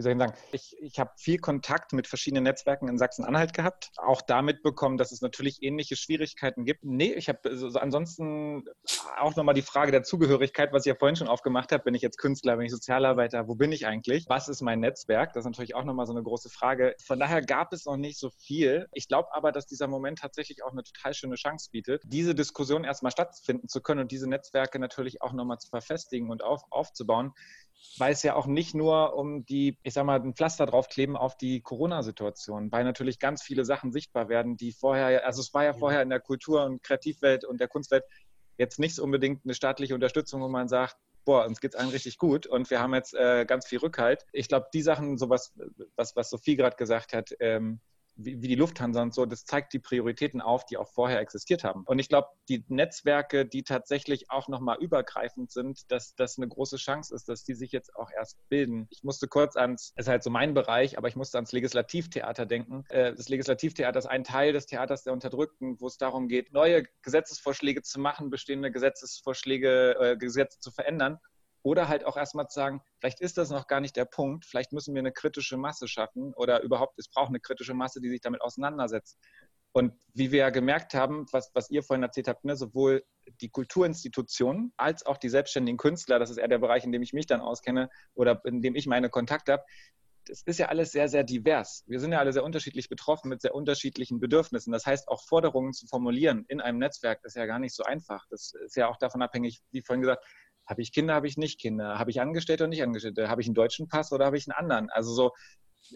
wie soll ich sagen, ich, ich habe viel Kontakt mit verschiedenen Netzwerken in Sachsen-Anhalt gehabt, auch damit bekommen, dass es natürlich ähnliche Schwierigkeiten gibt. Nee, ich habe also ansonsten auch nochmal die Frage der Zugehörigkeit, was ich ja vorhin schon aufgemacht habe. Bin ich jetzt Künstler, bin ich Sozialarbeiter, wo bin ich eigentlich? Was ist mein Netzwerk? Das ist natürlich auch nochmal so eine große Frage. Von daher gab es noch nicht so viel. Ich glaube aber, dass dieser Moment tatsächlich auch eine total schöne Chance bietet, diese Diskussion erstmal stattfinden zu können und diese Netzwerke natürlich auch nochmal zu verfestigen und auf, aufzubauen weil es ja auch nicht nur um die, ich sag mal, ein Pflaster draufkleben auf die Corona-Situation, weil natürlich ganz viele Sachen sichtbar werden, die vorher, also es war ja vorher in der Kultur- und Kreativwelt und der Kunstwelt jetzt nicht unbedingt eine staatliche Unterstützung, wo man sagt, boah, uns geht es allen richtig gut und wir haben jetzt äh, ganz viel Rückhalt. Ich glaube, die Sachen, sowas, was, was Sophie gerade gesagt hat, ähm, wie, wie die Lufthansa und so, das zeigt die Prioritäten auf, die auch vorher existiert haben. Und ich glaube, die Netzwerke, die tatsächlich auch nochmal übergreifend sind, dass das eine große Chance ist, dass die sich jetzt auch erst bilden. Ich musste kurz ans, ist halt so mein Bereich, aber ich musste ans Legislativtheater denken. Äh, das Legislativtheater ist ein Teil des Theaters der Unterdrückten, wo es darum geht, neue Gesetzesvorschläge zu machen, bestehende Gesetzesvorschläge, äh, Gesetze zu verändern. Oder halt auch erstmal zu sagen, vielleicht ist das noch gar nicht der Punkt, vielleicht müssen wir eine kritische Masse schaffen oder überhaupt, es braucht eine kritische Masse, die sich damit auseinandersetzt. Und wie wir ja gemerkt haben, was, was ihr vorhin erzählt habt, ne, sowohl die Kulturinstitutionen als auch die selbstständigen Künstler, das ist eher der Bereich, in dem ich mich dann auskenne oder in dem ich meine Kontakte habe, das ist ja alles sehr, sehr divers. Wir sind ja alle sehr unterschiedlich betroffen mit sehr unterschiedlichen Bedürfnissen. Das heißt, auch Forderungen zu formulieren in einem Netzwerk ist ja gar nicht so einfach. Das ist ja auch davon abhängig, wie vorhin gesagt, habe ich Kinder, habe ich nicht Kinder? Habe ich Angestellte oder nicht Angestellte? Habe ich einen deutschen Pass oder habe ich einen anderen? Also so,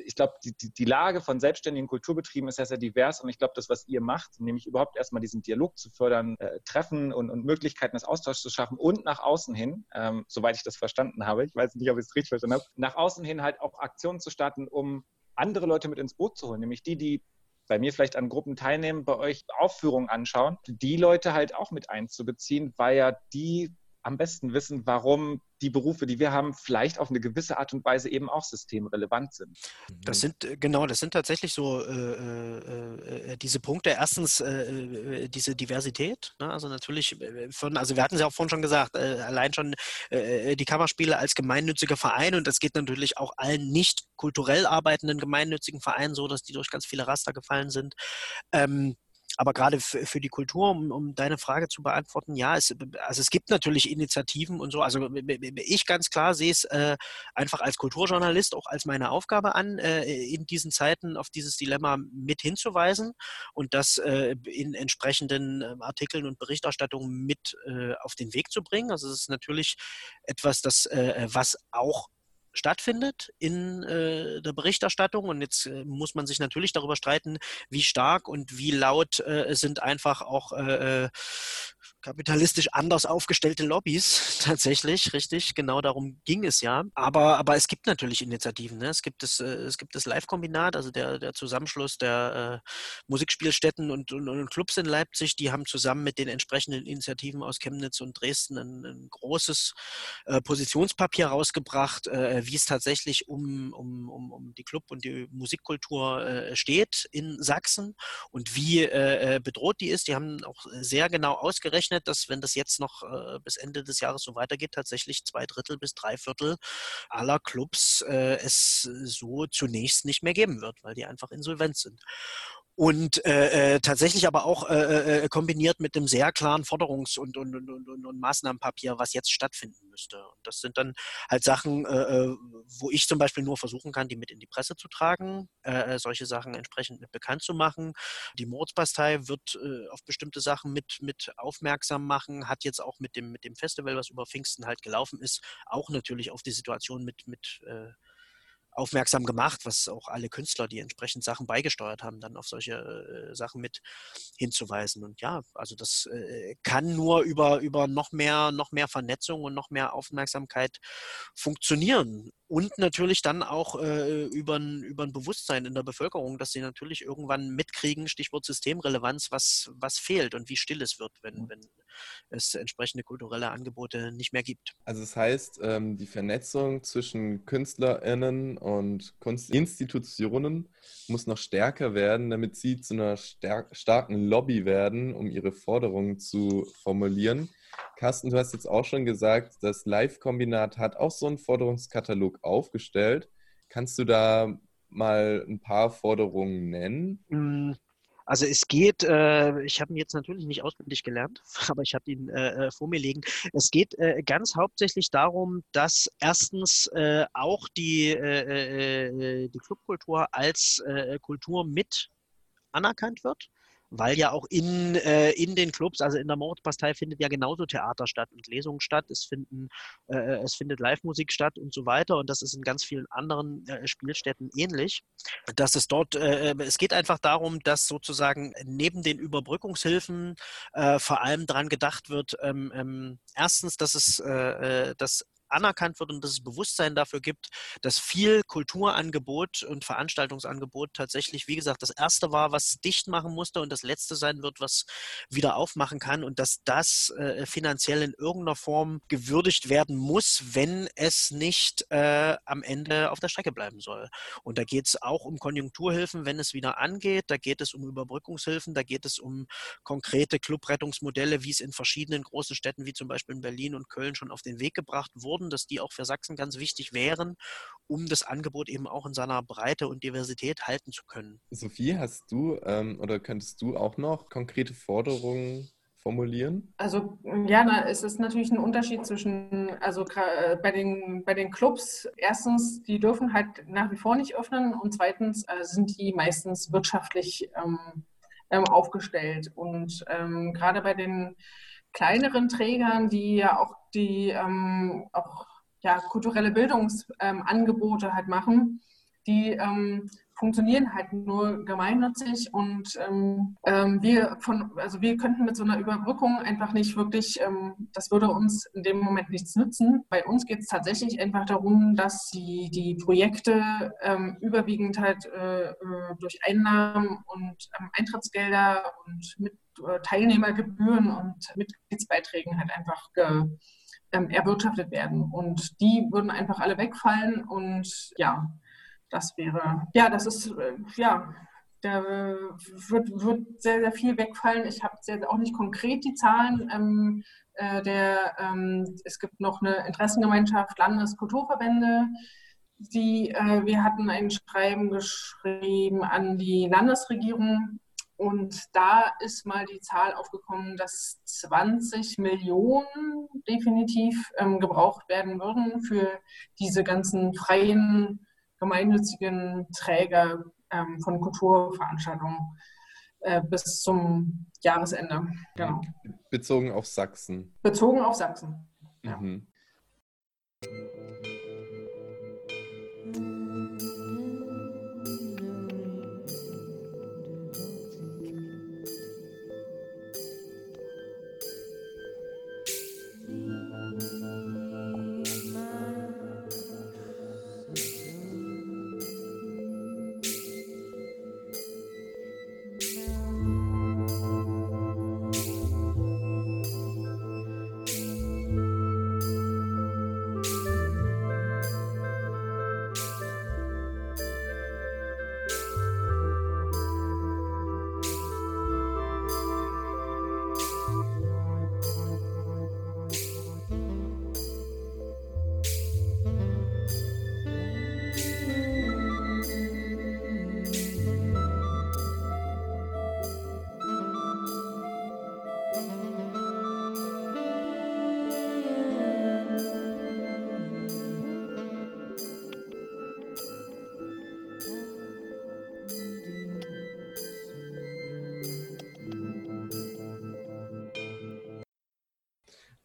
ich glaube, die, die, Lage von selbstständigen Kulturbetrieben ist ja sehr divers und ich glaube, das, was ihr macht, nämlich überhaupt erstmal diesen Dialog zu fördern, äh, Treffen und, und, Möglichkeiten des Austauschs zu schaffen und nach außen hin, ähm, soweit ich das verstanden habe, ich weiß nicht, ob ich es richtig verstanden habe, nach außen hin halt auch Aktionen zu starten, um andere Leute mit ins Boot zu holen, nämlich die, die bei mir vielleicht an Gruppen teilnehmen, bei euch Aufführungen anschauen, die Leute halt auch mit einzubeziehen, weil ja die am besten wissen, warum die Berufe, die wir haben, vielleicht auf eine gewisse Art und Weise eben auch systemrelevant sind.
Das sind äh, genau, das sind tatsächlich so äh, äh, äh, diese Punkte. Erstens äh, äh diese Diversität. Ne? Also natürlich von, also wir hatten es ja auch vorhin schon gesagt, allein schon die Kammerspiele als gemeinnütziger Verein und das geht natürlich auch allen nicht kulturell arbeitenden gemeinnützigen Vereinen so, dass die durch ganz viele Raster gefallen sind. Ähm, aber gerade für die Kultur, um, um, deine Frage zu beantworten, ja, es, also es gibt natürlich Initiativen und so. Also ich ganz klar sehe es äh, einfach als Kulturjournalist auch als meine Aufgabe an, äh, in diesen Zeiten auf dieses Dilemma mit hinzuweisen und das äh, in entsprechenden ähm, Artikeln und Berichterstattungen mit äh, auf den Weg zu bringen. Also es ist natürlich etwas, das äh, was auch stattfindet in äh, der Berichterstattung. Und jetzt äh, muss man sich natürlich darüber streiten, wie stark und wie laut äh, sind einfach auch äh, äh, kapitalistisch anders aufgestellte Lobbys [laughs] tatsächlich, richtig. Genau darum ging es ja. Aber, aber es gibt natürlich Initiativen. Ne? Es gibt das, äh, es gibt das Live-Kombinat, also der, der Zusammenschluss der Musikspielstätten und, und, und, Clubs in Leipzig. Die haben zusammen mit den entsprechenden Initiativen aus Chemnitz und Dresden ein, ein großes Positionspapier rausgebracht wie es tatsächlich um, um, um, um die Club- und die Musikkultur äh, steht in Sachsen und wie äh, äh, bedroht die ist. Die haben auch sehr genau ausgerechnet, dass wenn das jetzt noch äh, bis Ende des Jahres so weitergeht, tatsächlich zwei Drittel bis drei Viertel aller Clubs äh, es so zunächst nicht mehr geben wird, weil die einfach insolvent sind und äh, äh, tatsächlich aber auch äh, äh, äh, kombiniert mit dem sehr klaren Forderungs- und, und, und, und, und Maßnahmenpapier, was jetzt stattfinden müsste. Und das sind dann halt Sachen, äh, wo ich zum Beispiel nur versuchen kann, die mit in die Presse zu tragen, äh, solche Sachen entsprechend mit bekannt zu machen. Die Mordspastei wird äh, auf bestimmte Sachen mit, mit aufmerksam machen, hat jetzt auch mit dem, mit dem Festival, was über Pfingsten halt gelaufen ist, auch natürlich auf die Situation mit, mit äh, aufmerksam gemacht, was auch alle Künstler, die entsprechend Sachen beigesteuert haben, dann auf solche äh, Sachen mit hinzuweisen. Und ja, also das äh, kann nur über, über noch mehr, noch mehr Vernetzung und noch mehr Aufmerksamkeit funktionieren und natürlich dann auch äh, über, über ein Bewusstsein in der Bevölkerung, dass sie natürlich irgendwann mitkriegen, Stichwort Systemrelevanz, was, was fehlt und wie still es wird, wenn, mhm. wenn es entsprechende kulturelle Angebote nicht mehr gibt.
Also das heißt, ähm, die Vernetzung zwischen KünstlerInnen und Kunstinstitutionen muss noch stärker werden, damit sie zu einer starken Lobby werden, um ihre Forderungen zu formulieren. Carsten, du hast jetzt auch schon gesagt, das Live-Kombinat hat auch so einen Forderungskatalog aufgestellt. Kannst du da mal ein paar Forderungen nennen?
Also es geht, äh, ich habe ihn jetzt natürlich nicht auswendig gelernt, [laughs] aber ich habe ihn äh, äh, vor mir liegen. Es geht äh, ganz hauptsächlich darum, dass erstens äh, auch die, äh, die Clubkultur als Kultur mit anerkannt wird weil ja auch in, äh, in den Clubs, also in der Mordbastei findet ja genauso Theater statt und Lesungen statt, es, finden, äh, es findet Live-Musik statt und so weiter. Und das ist in ganz vielen anderen äh, Spielstätten ähnlich, dass es dort, äh, äh, es geht einfach darum, dass sozusagen neben den Überbrückungshilfen äh, vor allem daran gedacht wird, ähm, ähm, erstens, dass es, dass anerkannt wird und dass es Bewusstsein dafür gibt, dass viel Kulturangebot und Veranstaltungsangebot tatsächlich, wie gesagt, das erste war, was dicht machen musste und das letzte sein wird, was wieder aufmachen kann und dass das äh, finanziell in irgendeiner Form gewürdigt werden muss, wenn es nicht äh, am Ende auf der Strecke bleiben soll. Und da geht es auch um Konjunkturhilfen, wenn es wieder angeht, da geht es um Überbrückungshilfen, da geht es um konkrete Clubrettungsmodelle, wie es in verschiedenen großen Städten wie zum Beispiel in Berlin und Köln schon auf den Weg gebracht wurden wurden, dass die auch für Sachsen ganz wichtig wären, um das Angebot eben auch in seiner Breite und Diversität halten zu können.
Sophie, hast du ähm, oder könntest du auch noch konkrete Forderungen formulieren?
Also ja, na, es ist natürlich ein Unterschied zwischen, also äh, bei den, bei den Clubs, erstens, die dürfen halt nach wie vor nicht öffnen und zweitens äh, sind die meistens wirtschaftlich ähm, ähm, aufgestellt. Und ähm, gerade bei den kleineren Trägern, die ja auch die ähm, auch ja, kulturelle Bildungsangebote ähm, halt machen, die ähm, funktionieren halt nur gemeinnützig und ähm, ähm, wir von, also wir könnten mit so einer Überbrückung einfach nicht wirklich, ähm, das würde uns in dem Moment nichts nützen. Bei uns geht es tatsächlich einfach darum, dass die, die Projekte überwiegend halt äh, äh durch Einnahmen und Eintrittsgelder und mit Teilnehmergebühren und Mitgliedsbeiträgen halt einfach ge, ähm, erwirtschaftet werden. Und die würden einfach alle wegfallen und ja, das wäre, ja, das ist, äh, ja, da wird, wird sehr, sehr viel wegfallen. Ich habe auch nicht konkret die Zahlen. Ähm, äh, der, ähm, es gibt noch eine Interessengemeinschaft Landeskulturverbände. Die, äh, wir hatten ein Schreiben geschrieben an die Landesregierung Und da ist mal die Zahl aufgekommen, dass 20 Millionen definitiv ähm, gebraucht werden würden für diese ganzen freien, gemeinnützigen Träger ähm, von Kulturveranstaltungen äh, bis zum Jahresende.
Genau. Bezogen auf Sachsen.
Bezogen auf Sachsen. Ja. Mhm.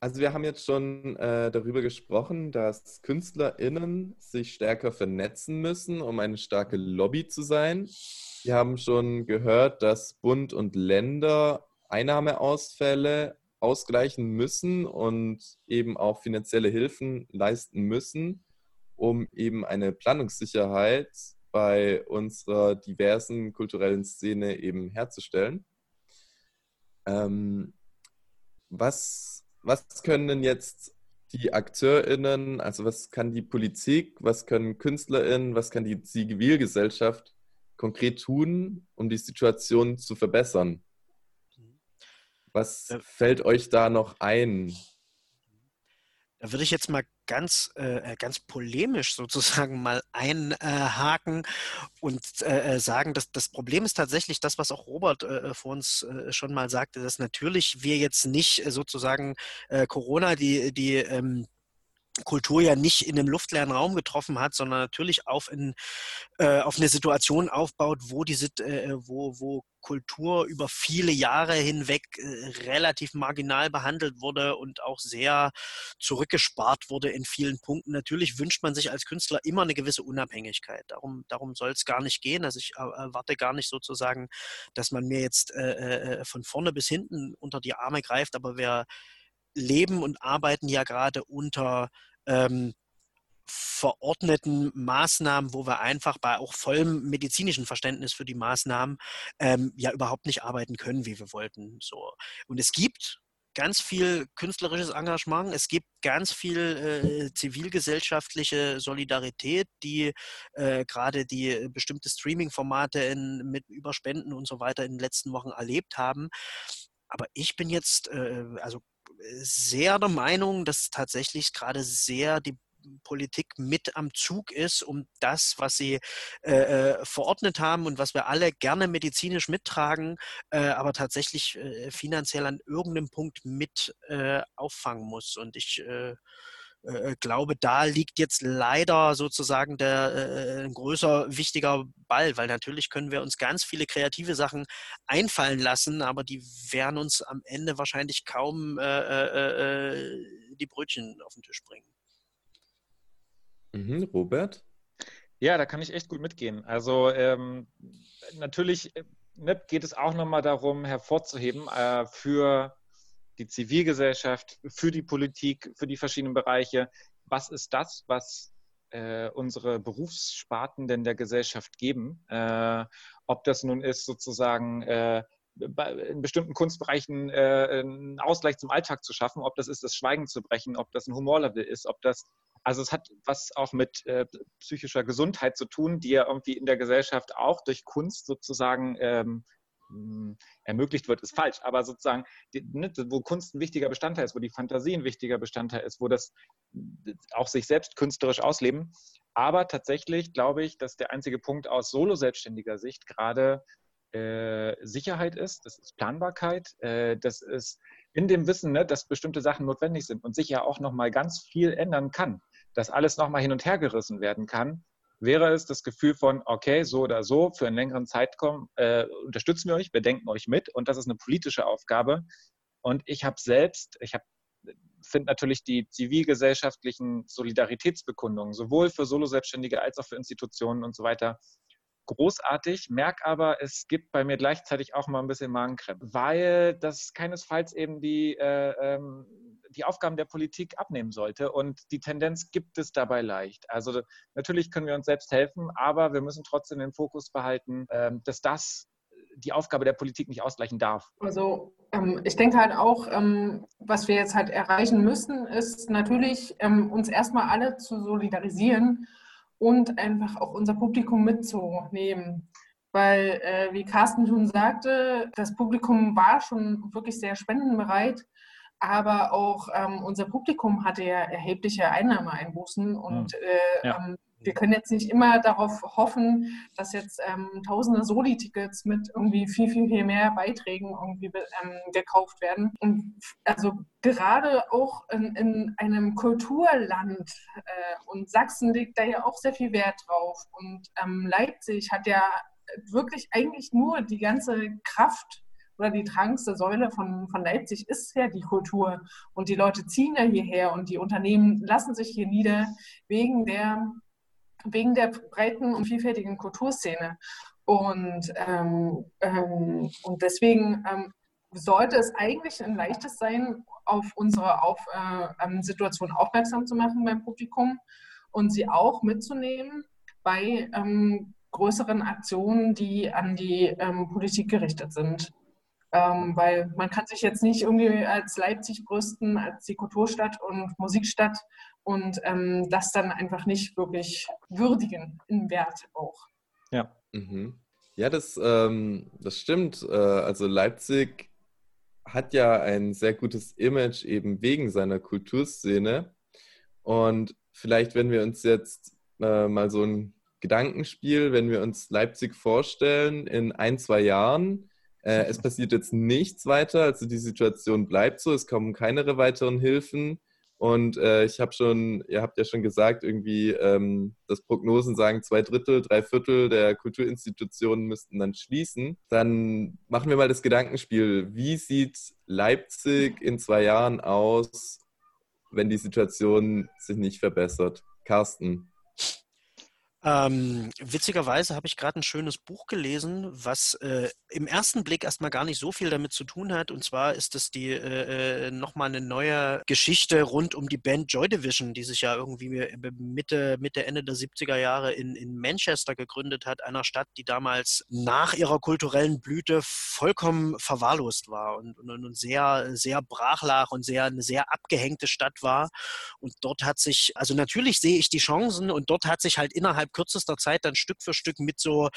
Also wir haben jetzt schon äh, darüber gesprochen, dass KünstlerInnen sich stärker vernetzen müssen, um eine starke Lobby zu sein. Wir haben schon gehört, dass Bund und Länder Einnahmeausfälle ausgleichen müssen und eben auch finanzielle Hilfen leisten müssen, um eben eine Planungssicherheit bei unserer diversen kulturellen Szene eben herzustellen. Ähm, was was können denn jetzt die AkteurInnen, also was kann die Politik, was können KünstlerInnen, was kann die Zivilgesellschaft konkret tun, um die Situation zu verbessern? Was fällt euch da noch ein?
Da würde ich jetzt mal ganz, äh, ganz polemisch sozusagen [laughs] mal einhaken und äh, äh, sagen, dass das Problem ist tatsächlich das, was auch Robert äh, vor uns äh, schon mal sagte, dass natürlich wir jetzt nicht äh, sozusagen Corona die, die ähm, Kultur ja nicht in einem luftleeren Raum getroffen hat, sondern natürlich auf, in, äh, auf eine Situation aufbaut, wo, die, äh, wo, wo Kultur über viele Jahre hinweg äh, relativ marginal behandelt wurde und auch sehr zurückgespart wurde in vielen Punkten. Natürlich wünscht man sich als Künstler immer eine gewisse Unabhängigkeit. Darum, darum soll es gar nicht gehen. Also ich erwarte gar nicht sozusagen, dass man mir jetzt äh, äh, von vorne bis hinten unter die Arme greift, aber wir leben und arbeiten ja gerade unter ähm, verordneten Maßnahmen, wo wir einfach bei auch vollem medizinischen Verständnis für die Maßnahmen ähm, ja überhaupt nicht arbeiten können, wie wir wollten. So. Und es gibt ganz viel künstlerisches Engagement, es gibt ganz viel äh, zivilgesellschaftliche Solidarität, die äh, gerade die bestimmte Streaming-Formate mit Überspenden und so weiter in den letzten Wochen erlebt haben. Aber ich bin jetzt, äh, also sehr der Meinung, dass tatsächlich gerade sehr die Politik mit am Zug ist, um das, was sie äh, äh, verordnet haben und was wir alle gerne medizinisch mittragen, äh, aber tatsächlich äh, finanziell an irgendeinem Punkt mit äh, auffangen muss. Und ich äh, äh, glaube, da liegt jetzt leider sozusagen der äh, ein größer wichtiger Ball, weil natürlich können wir uns ganz viele kreative Sachen einfallen lassen, aber die werden uns am Ende wahrscheinlich kaum äh, äh, äh die Brötchen auf den Tisch bringen.
Mhm, Robert?
Ja, da kann ich echt gut mitgehen. Also ähm, natürlich ne, geht es auch nochmal darum, hervorzuheben äh, für die Zivilgesellschaft, für die Politik, für die verschiedenen Bereiche. Was ist das, was äh, unsere Berufssparten denn der Gesellschaft geben? Äh, ob das nun ist, sozusagen äh, in bestimmten Kunstbereichen äh, einen Ausgleich zum Alltag zu schaffen, ob das ist, das Schweigen zu brechen, ob das ein Humorlevel ist, ob das, also es hat was auch mit äh, psychischer Gesundheit zu tun, die ja irgendwie in der Gesellschaft auch durch Kunst sozusagen ähm, hm, ermöglicht wird, ist falsch, aber sozusagen, ne, wo Kunst ein wichtiger Bestandteil ist, wo die Fantasie ein wichtiger Bestandteil ist, wo das auch sich selbst künstlerisch ausleben. Aber tatsächlich glaube ich, dass der einzige Punkt aus solo-selbstständiger Sicht gerade äh, Sicherheit ist, das ist Planbarkeit, äh, das ist in dem Wissen, ne, dass bestimmte Sachen notwendig sind und sich ja auch nochmal ganz viel ändern kann, dass alles nochmal hin und her gerissen werden kann, wäre es das Gefühl von, okay, so oder so, für einen längeren Zeitraum äh, unterstützen wir euch, wir denken euch mit und das ist eine politische Aufgabe. Und ich habe selbst, ich habe finde natürlich die zivilgesellschaftlichen Solidaritätsbekundungen, sowohl für Solo-Selbstständige als auch für Institutionen und so weiter, großartig, merke aber, es gibt bei mir gleichzeitig auch mal ein bisschen Magenkrämpfe, weil das keinesfalls eben die, äh, ähm, die Aufgaben der Politik abnehmen sollte und die Tendenz gibt es dabei leicht. Also natürlich können wir uns selbst helfen, aber wir müssen trotzdem den Fokus behalten, äh, dass das die Aufgabe der Politik nicht ausgleichen darf.
Also ähm, ich denke halt auch, ähm, was wir jetzt halt erreichen müssen, ist natürlich ähm, uns erstmal alle zu solidarisieren und einfach auch unser Publikum mitzunehmen. Weil, äh, wie Carsten schon sagte, das Publikum war schon wirklich sehr spendenbereit, aber auch ähm, unser Publikum hatte ja erhebliche Einnahmeeinbußen und hm. äh, ja. ähm, wir können jetzt nicht immer darauf hoffen, dass jetzt ähm, tausende Soli-Tickets mit irgendwie viel, viel, viel mehr Beiträgen irgendwie ähm, gekauft werden. Und also gerade auch in, in einem Kulturland äh, und Sachsen legt da ja auch sehr viel Wert drauf. Und ähm, Leipzig hat ja wirklich eigentlich nur die ganze Kraft oder die tragendste Säule von, von Leipzig ist ja die Kultur. Und die Leute ziehen ja hierher und die Unternehmen lassen sich hier nieder wegen der wegen der breiten und vielfältigen Kulturszene. Und, ähm, ähm, und deswegen ähm, sollte es eigentlich ein leichtes sein, auf unsere auf, äh, ähm, Situation aufmerksam zu machen beim Publikum und sie auch mitzunehmen bei ähm, größeren Aktionen, die an die ähm, Politik gerichtet sind. Ähm, weil man kann sich jetzt nicht irgendwie als Leipzig brüsten, als die Kulturstadt und Musikstadt und ähm, das dann einfach nicht wirklich würdigen im Wert auch.
Ja. Mhm. Ja, das, ähm, das stimmt. Äh, also Leipzig hat ja ein sehr gutes Image eben wegen seiner Kulturszene. Und vielleicht, wenn wir uns jetzt äh, mal so ein Gedankenspiel, wenn wir uns Leipzig vorstellen in ein, zwei Jahren, [laughs] äh, es passiert jetzt nichts weiter, also die Situation bleibt so, es kommen keine weiteren Hilfen. Und äh, ich habe schon, ihr habt ja schon gesagt, irgendwie, ähm, dass Prognosen sagen, zwei Drittel, drei Viertel der Kulturinstitutionen müssten dann schließen. Dann machen wir mal das Gedankenspiel. Wie sieht Leipzig in zwei Jahren aus, wenn die Situation sich nicht verbessert? Carsten.
Ähm, witzigerweise habe ich gerade ein schönes Buch gelesen, was äh, im ersten Blick erstmal gar nicht so viel damit zu tun hat. Und zwar ist es die äh, äh nochmal eine neue Geschichte rund um die Band Joy Division, die sich ja irgendwie Mitte, Mitte Ende der 70er Jahre in, in Manchester gegründet hat, einer Stadt, die damals nach ihrer kulturellen Blüte vollkommen verwahrlost war und, und, und sehr, sehr brach lag und sehr, eine sehr abgehängte Stadt war. Und dort hat sich, also natürlich sehe ich die Chancen und dort hat sich halt innerhalb innerhalb kürzester Zeit dann Stück für Stück mit so,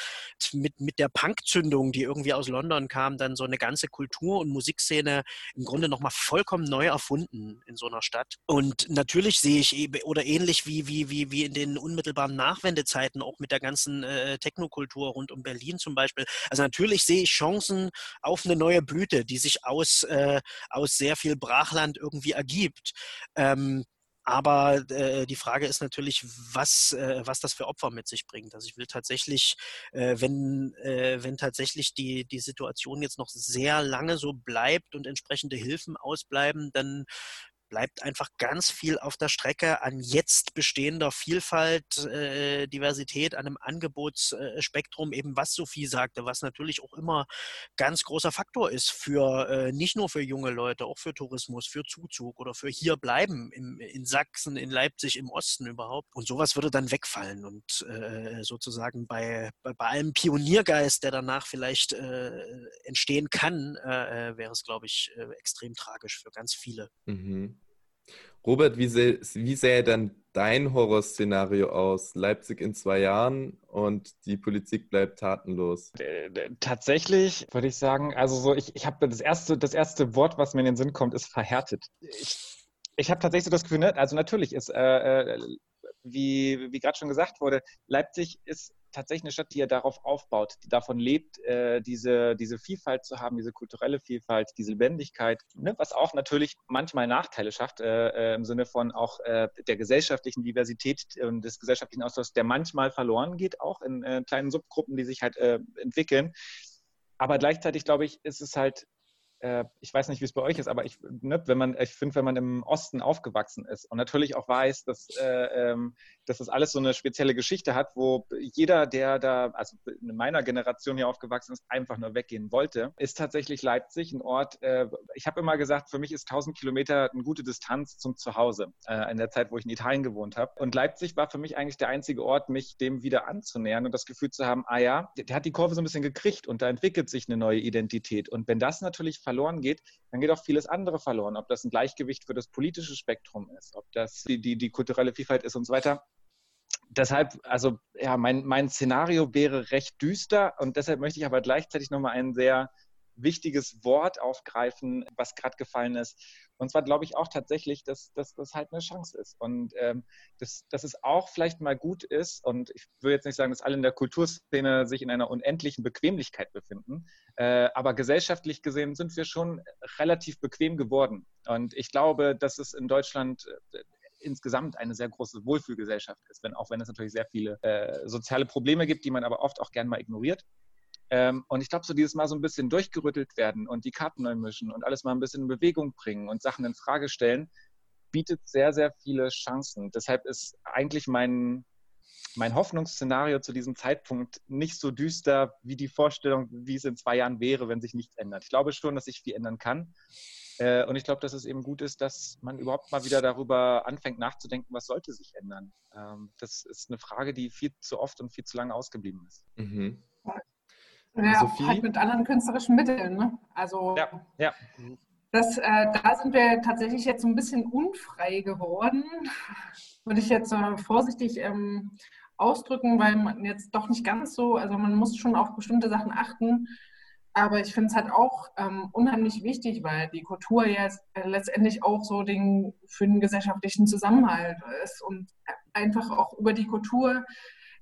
mit, mit der Punkzündung, die irgendwie aus London kam, dann so eine ganze Kultur- und Musikszene im Grunde nochmal vollkommen neu erfunden in so einer Stadt. Und natürlich sehe ich eben, oder ähnlich wie, wie, wie, wie in den unmittelbaren Nachwendezeiten, auch mit der ganzen äh, Technokultur rund um Berlin zum Beispiel. Also natürlich sehe ich Chancen auf eine neue Blüte, die sich aus, äh, aus sehr viel Brachland irgendwie ergibt. Ähm, aber äh, die Frage ist natürlich, was, äh, was das für Opfer mit sich bringt. Also ich will tatsächlich, äh, wenn, äh, wenn tatsächlich die, die Situation jetzt noch sehr lange so bleibt und entsprechende Hilfen ausbleiben, dann bleibt einfach ganz viel auf der Strecke an jetzt bestehender Vielfalt, äh, Diversität, an einem Angebotsspektrum, eben was Sophie sagte, was natürlich auch immer ganz großer Faktor ist für äh, nicht nur für junge Leute, auch für Tourismus, für Zuzug oder für hier bleiben im, in Sachsen, in Leipzig, im Osten überhaupt. Und sowas würde dann wegfallen und äh, sozusagen bei, bei, bei, allem Pioniergeist, der danach vielleicht äh, entstehen kann, äh, äh, wäre es, glaube ich, extrem tragisch für ganz viele.
Mhm. Robert, wie, sähe, wie sähe dann dein Horrorszenario aus? Leipzig in zwei Jahren und die Politik bleibt tatenlos.
Tatsächlich würde ich sagen, also so, ich, ich habe das erste, das erste Wort, was mir in den Sinn kommt, ist verhärtet. Ich, ich habe tatsächlich so das Gefühl, ne? also natürlich ist, äh, äh, wie, wie gerade schon gesagt wurde, Leipzig ist tatsächlich eine Stadt, die ja darauf aufbaut, die davon lebt, äh, diese, diese Vielfalt zu haben, diese kulturelle Vielfalt, diese Lebendigkeit, ne? was auch natürlich manchmal Nachteile schafft, äh, äh, im Sinne von auch äh, der gesellschaftlichen Diversität und des gesellschaftlichen Austauschs, der manchmal verloren geht, auch in äh, kleinen Subgruppen, die sich halt äh, entwickeln. Aber gleichzeitig, glaube ich, ist es halt äh, ich weiß nicht, wie es bei euch ist, aber ich, ne, wenn man, ich finde, wenn man im Osten aufgewachsen ist und natürlich auch weiß, dass, äh, ähm, dass das alles so eine spezielle Geschichte hat, wo jeder, der da, also in meiner Generation hier aufgewachsen ist, einfach nur weggehen wollte, ist tatsächlich Leipzig ein Ort, äh, ich habe immer gesagt, für mich ist 1000 Kilometer eine gute Distanz zum Zuhause, äh, in der Zeit, wo ich in Italien gewohnt habe. Und Leipzig war für mich eigentlich der einzige Ort, mich dem wieder anzunähern und das Gefühl zu haben, ah ja, der hat die Kurve so ein bisschen gekriegt und da entwickelt sich eine neue Identität. Und wenn das natürlich verloren geht, dann geht auch vieles andere verloren. Ob das ein Gleichgewicht für das politische Spektrum ist, ob das die, die, die kulturelle Vielfalt ist und so weiter. Deshalb, also ja, mein, mein Szenario wäre recht düster und deshalb möchte ich aber gleichzeitig nochmal einen sehr wichtiges Wort aufgreifen, was gerade gefallen ist. Und zwar glaube ich auch tatsächlich, dass, dass das halt eine Chance ist. Und ähm, dass, dass es auch vielleicht mal gut ist, und ich würde jetzt nicht sagen, dass alle in der Kulturszene sich in einer unendlichen Bequemlichkeit befinden, äh, aber gesellschaftlich gesehen sind wir schon relativ bequem geworden. Und ich glaube, dass es in Deutschland äh, insgesamt eine sehr große Wohlfühlgesellschaft ist, wenn, auch wenn es natürlich sehr viele äh, soziale Probleme gibt, die man aber oft auch gern mal ignoriert. Ähm, und ich glaube, so dieses Mal so ein bisschen durchgerüttelt werden und die Karten neu mischen und alles mal ein bisschen in Bewegung bringen und Sachen in Frage stellen, bietet sehr, sehr viele Chancen. Deshalb ist eigentlich mein, mein Hoffnungsszenario zu diesem Zeitpunkt nicht so düster wie die Vorstellung, wie es in zwei Jahren wäre, wenn sich nichts ändert. Ich glaube schon, dass sich viel ändern kann. Äh, und ich glaube, dass es eben gut ist, dass man überhaupt mal wieder darüber anfängt nachzudenken, was sollte sich ändern. Ähm, das ist eine Frage, die viel zu oft und viel zu lange ausgeblieben ist. Mhm.
Ja, Sophie? halt mit anderen künstlerischen Mitteln. Ne? Also
ja, ja.
Das, äh, da sind wir tatsächlich jetzt so ein bisschen unfrei geworden, [laughs] würde ich jetzt äh, vorsichtig ähm, ausdrücken, weil man jetzt doch nicht ganz so, also man muss schon auf bestimmte Sachen achten. Aber ich finde es halt auch ähm, unheimlich wichtig, weil die Kultur ja äh, letztendlich auch so den, für den gesellschaftlichen Zusammenhalt ist und einfach auch über die Kultur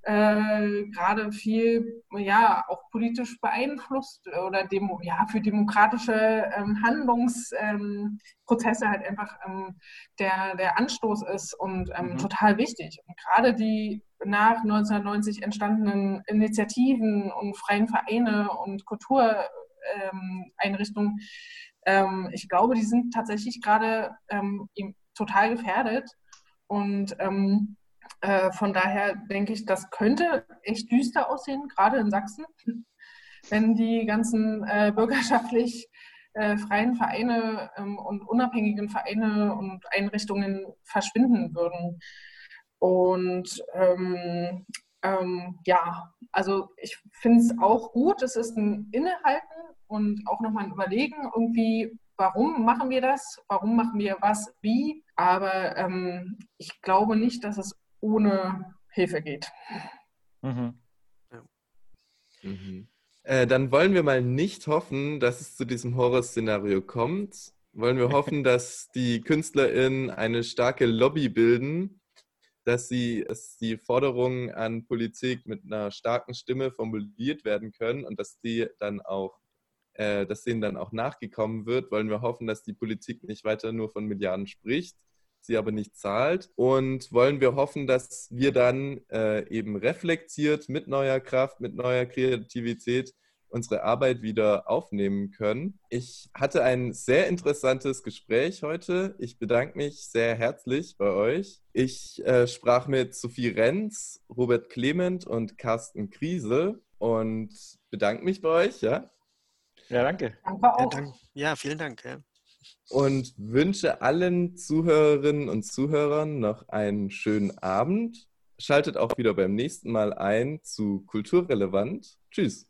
äh, gerade viel, ja, auch politisch beeinflusst oder demo, ja, für demokratische ähm, Handlungsprozesse ähm, halt einfach ähm, der, der Anstoß ist und ähm, mhm. total wichtig. Und gerade die nach 1990 entstandenen Initiativen und freien Vereine und Kultureinrichtungen, ähm, ich glaube, die sind tatsächlich gerade ähm, total gefährdet. Und ähm, äh, von daher denke ich, das könnte echt düster aussehen, gerade in Sachsen, wenn die ganzen äh, bürgerschaftlich äh, freien Vereine ähm, und unabhängigen Vereine und Einrichtungen verschwinden würden. Und ähm, ähm, ja, also ich finde es auch gut, es ist ein Innehalten und auch nochmal ein Überlegen, irgendwie, warum machen wir das, warum machen wir was, wie. Aber ähm, ich glaube nicht, dass es ohne Hilfe geht. Mhm.
Ja. Mhm. Äh, dann wollen wir mal nicht hoffen, dass es zu diesem Horrorszenario kommt. Wollen wir hoffen, [laughs] dass die KünstlerInnen eine starke Lobby bilden, dass sie dass die Forderungen an Politik mit einer starken Stimme formuliert werden können und dass die dann auch äh, dass denen dann auch nachgekommen wird, wollen wir hoffen, dass die Politik nicht weiter nur von Milliarden spricht, sie aber nicht zahlt. Und wollen wir hoffen, dass wir dann äh, eben reflektiert mit neuer Kraft, mit neuer Kreativität unsere Arbeit wieder aufnehmen können. Ich hatte ein sehr interessantes Gespräch heute. Ich bedanke mich sehr herzlich bei euch. Ich äh, sprach mit Sophie Renz, Robert Clement und Carsten Kriese und bedanke mich bei euch. Ja,
ja danke.
Danke auch. Ja, danke. ja vielen Dank. Ja
und wünsche allen Zuhörerinnen und Zuhörern noch einen schönen Abend. Schaltet auch wieder beim nächsten Mal ein zu Kulturrelevant. Tschüss.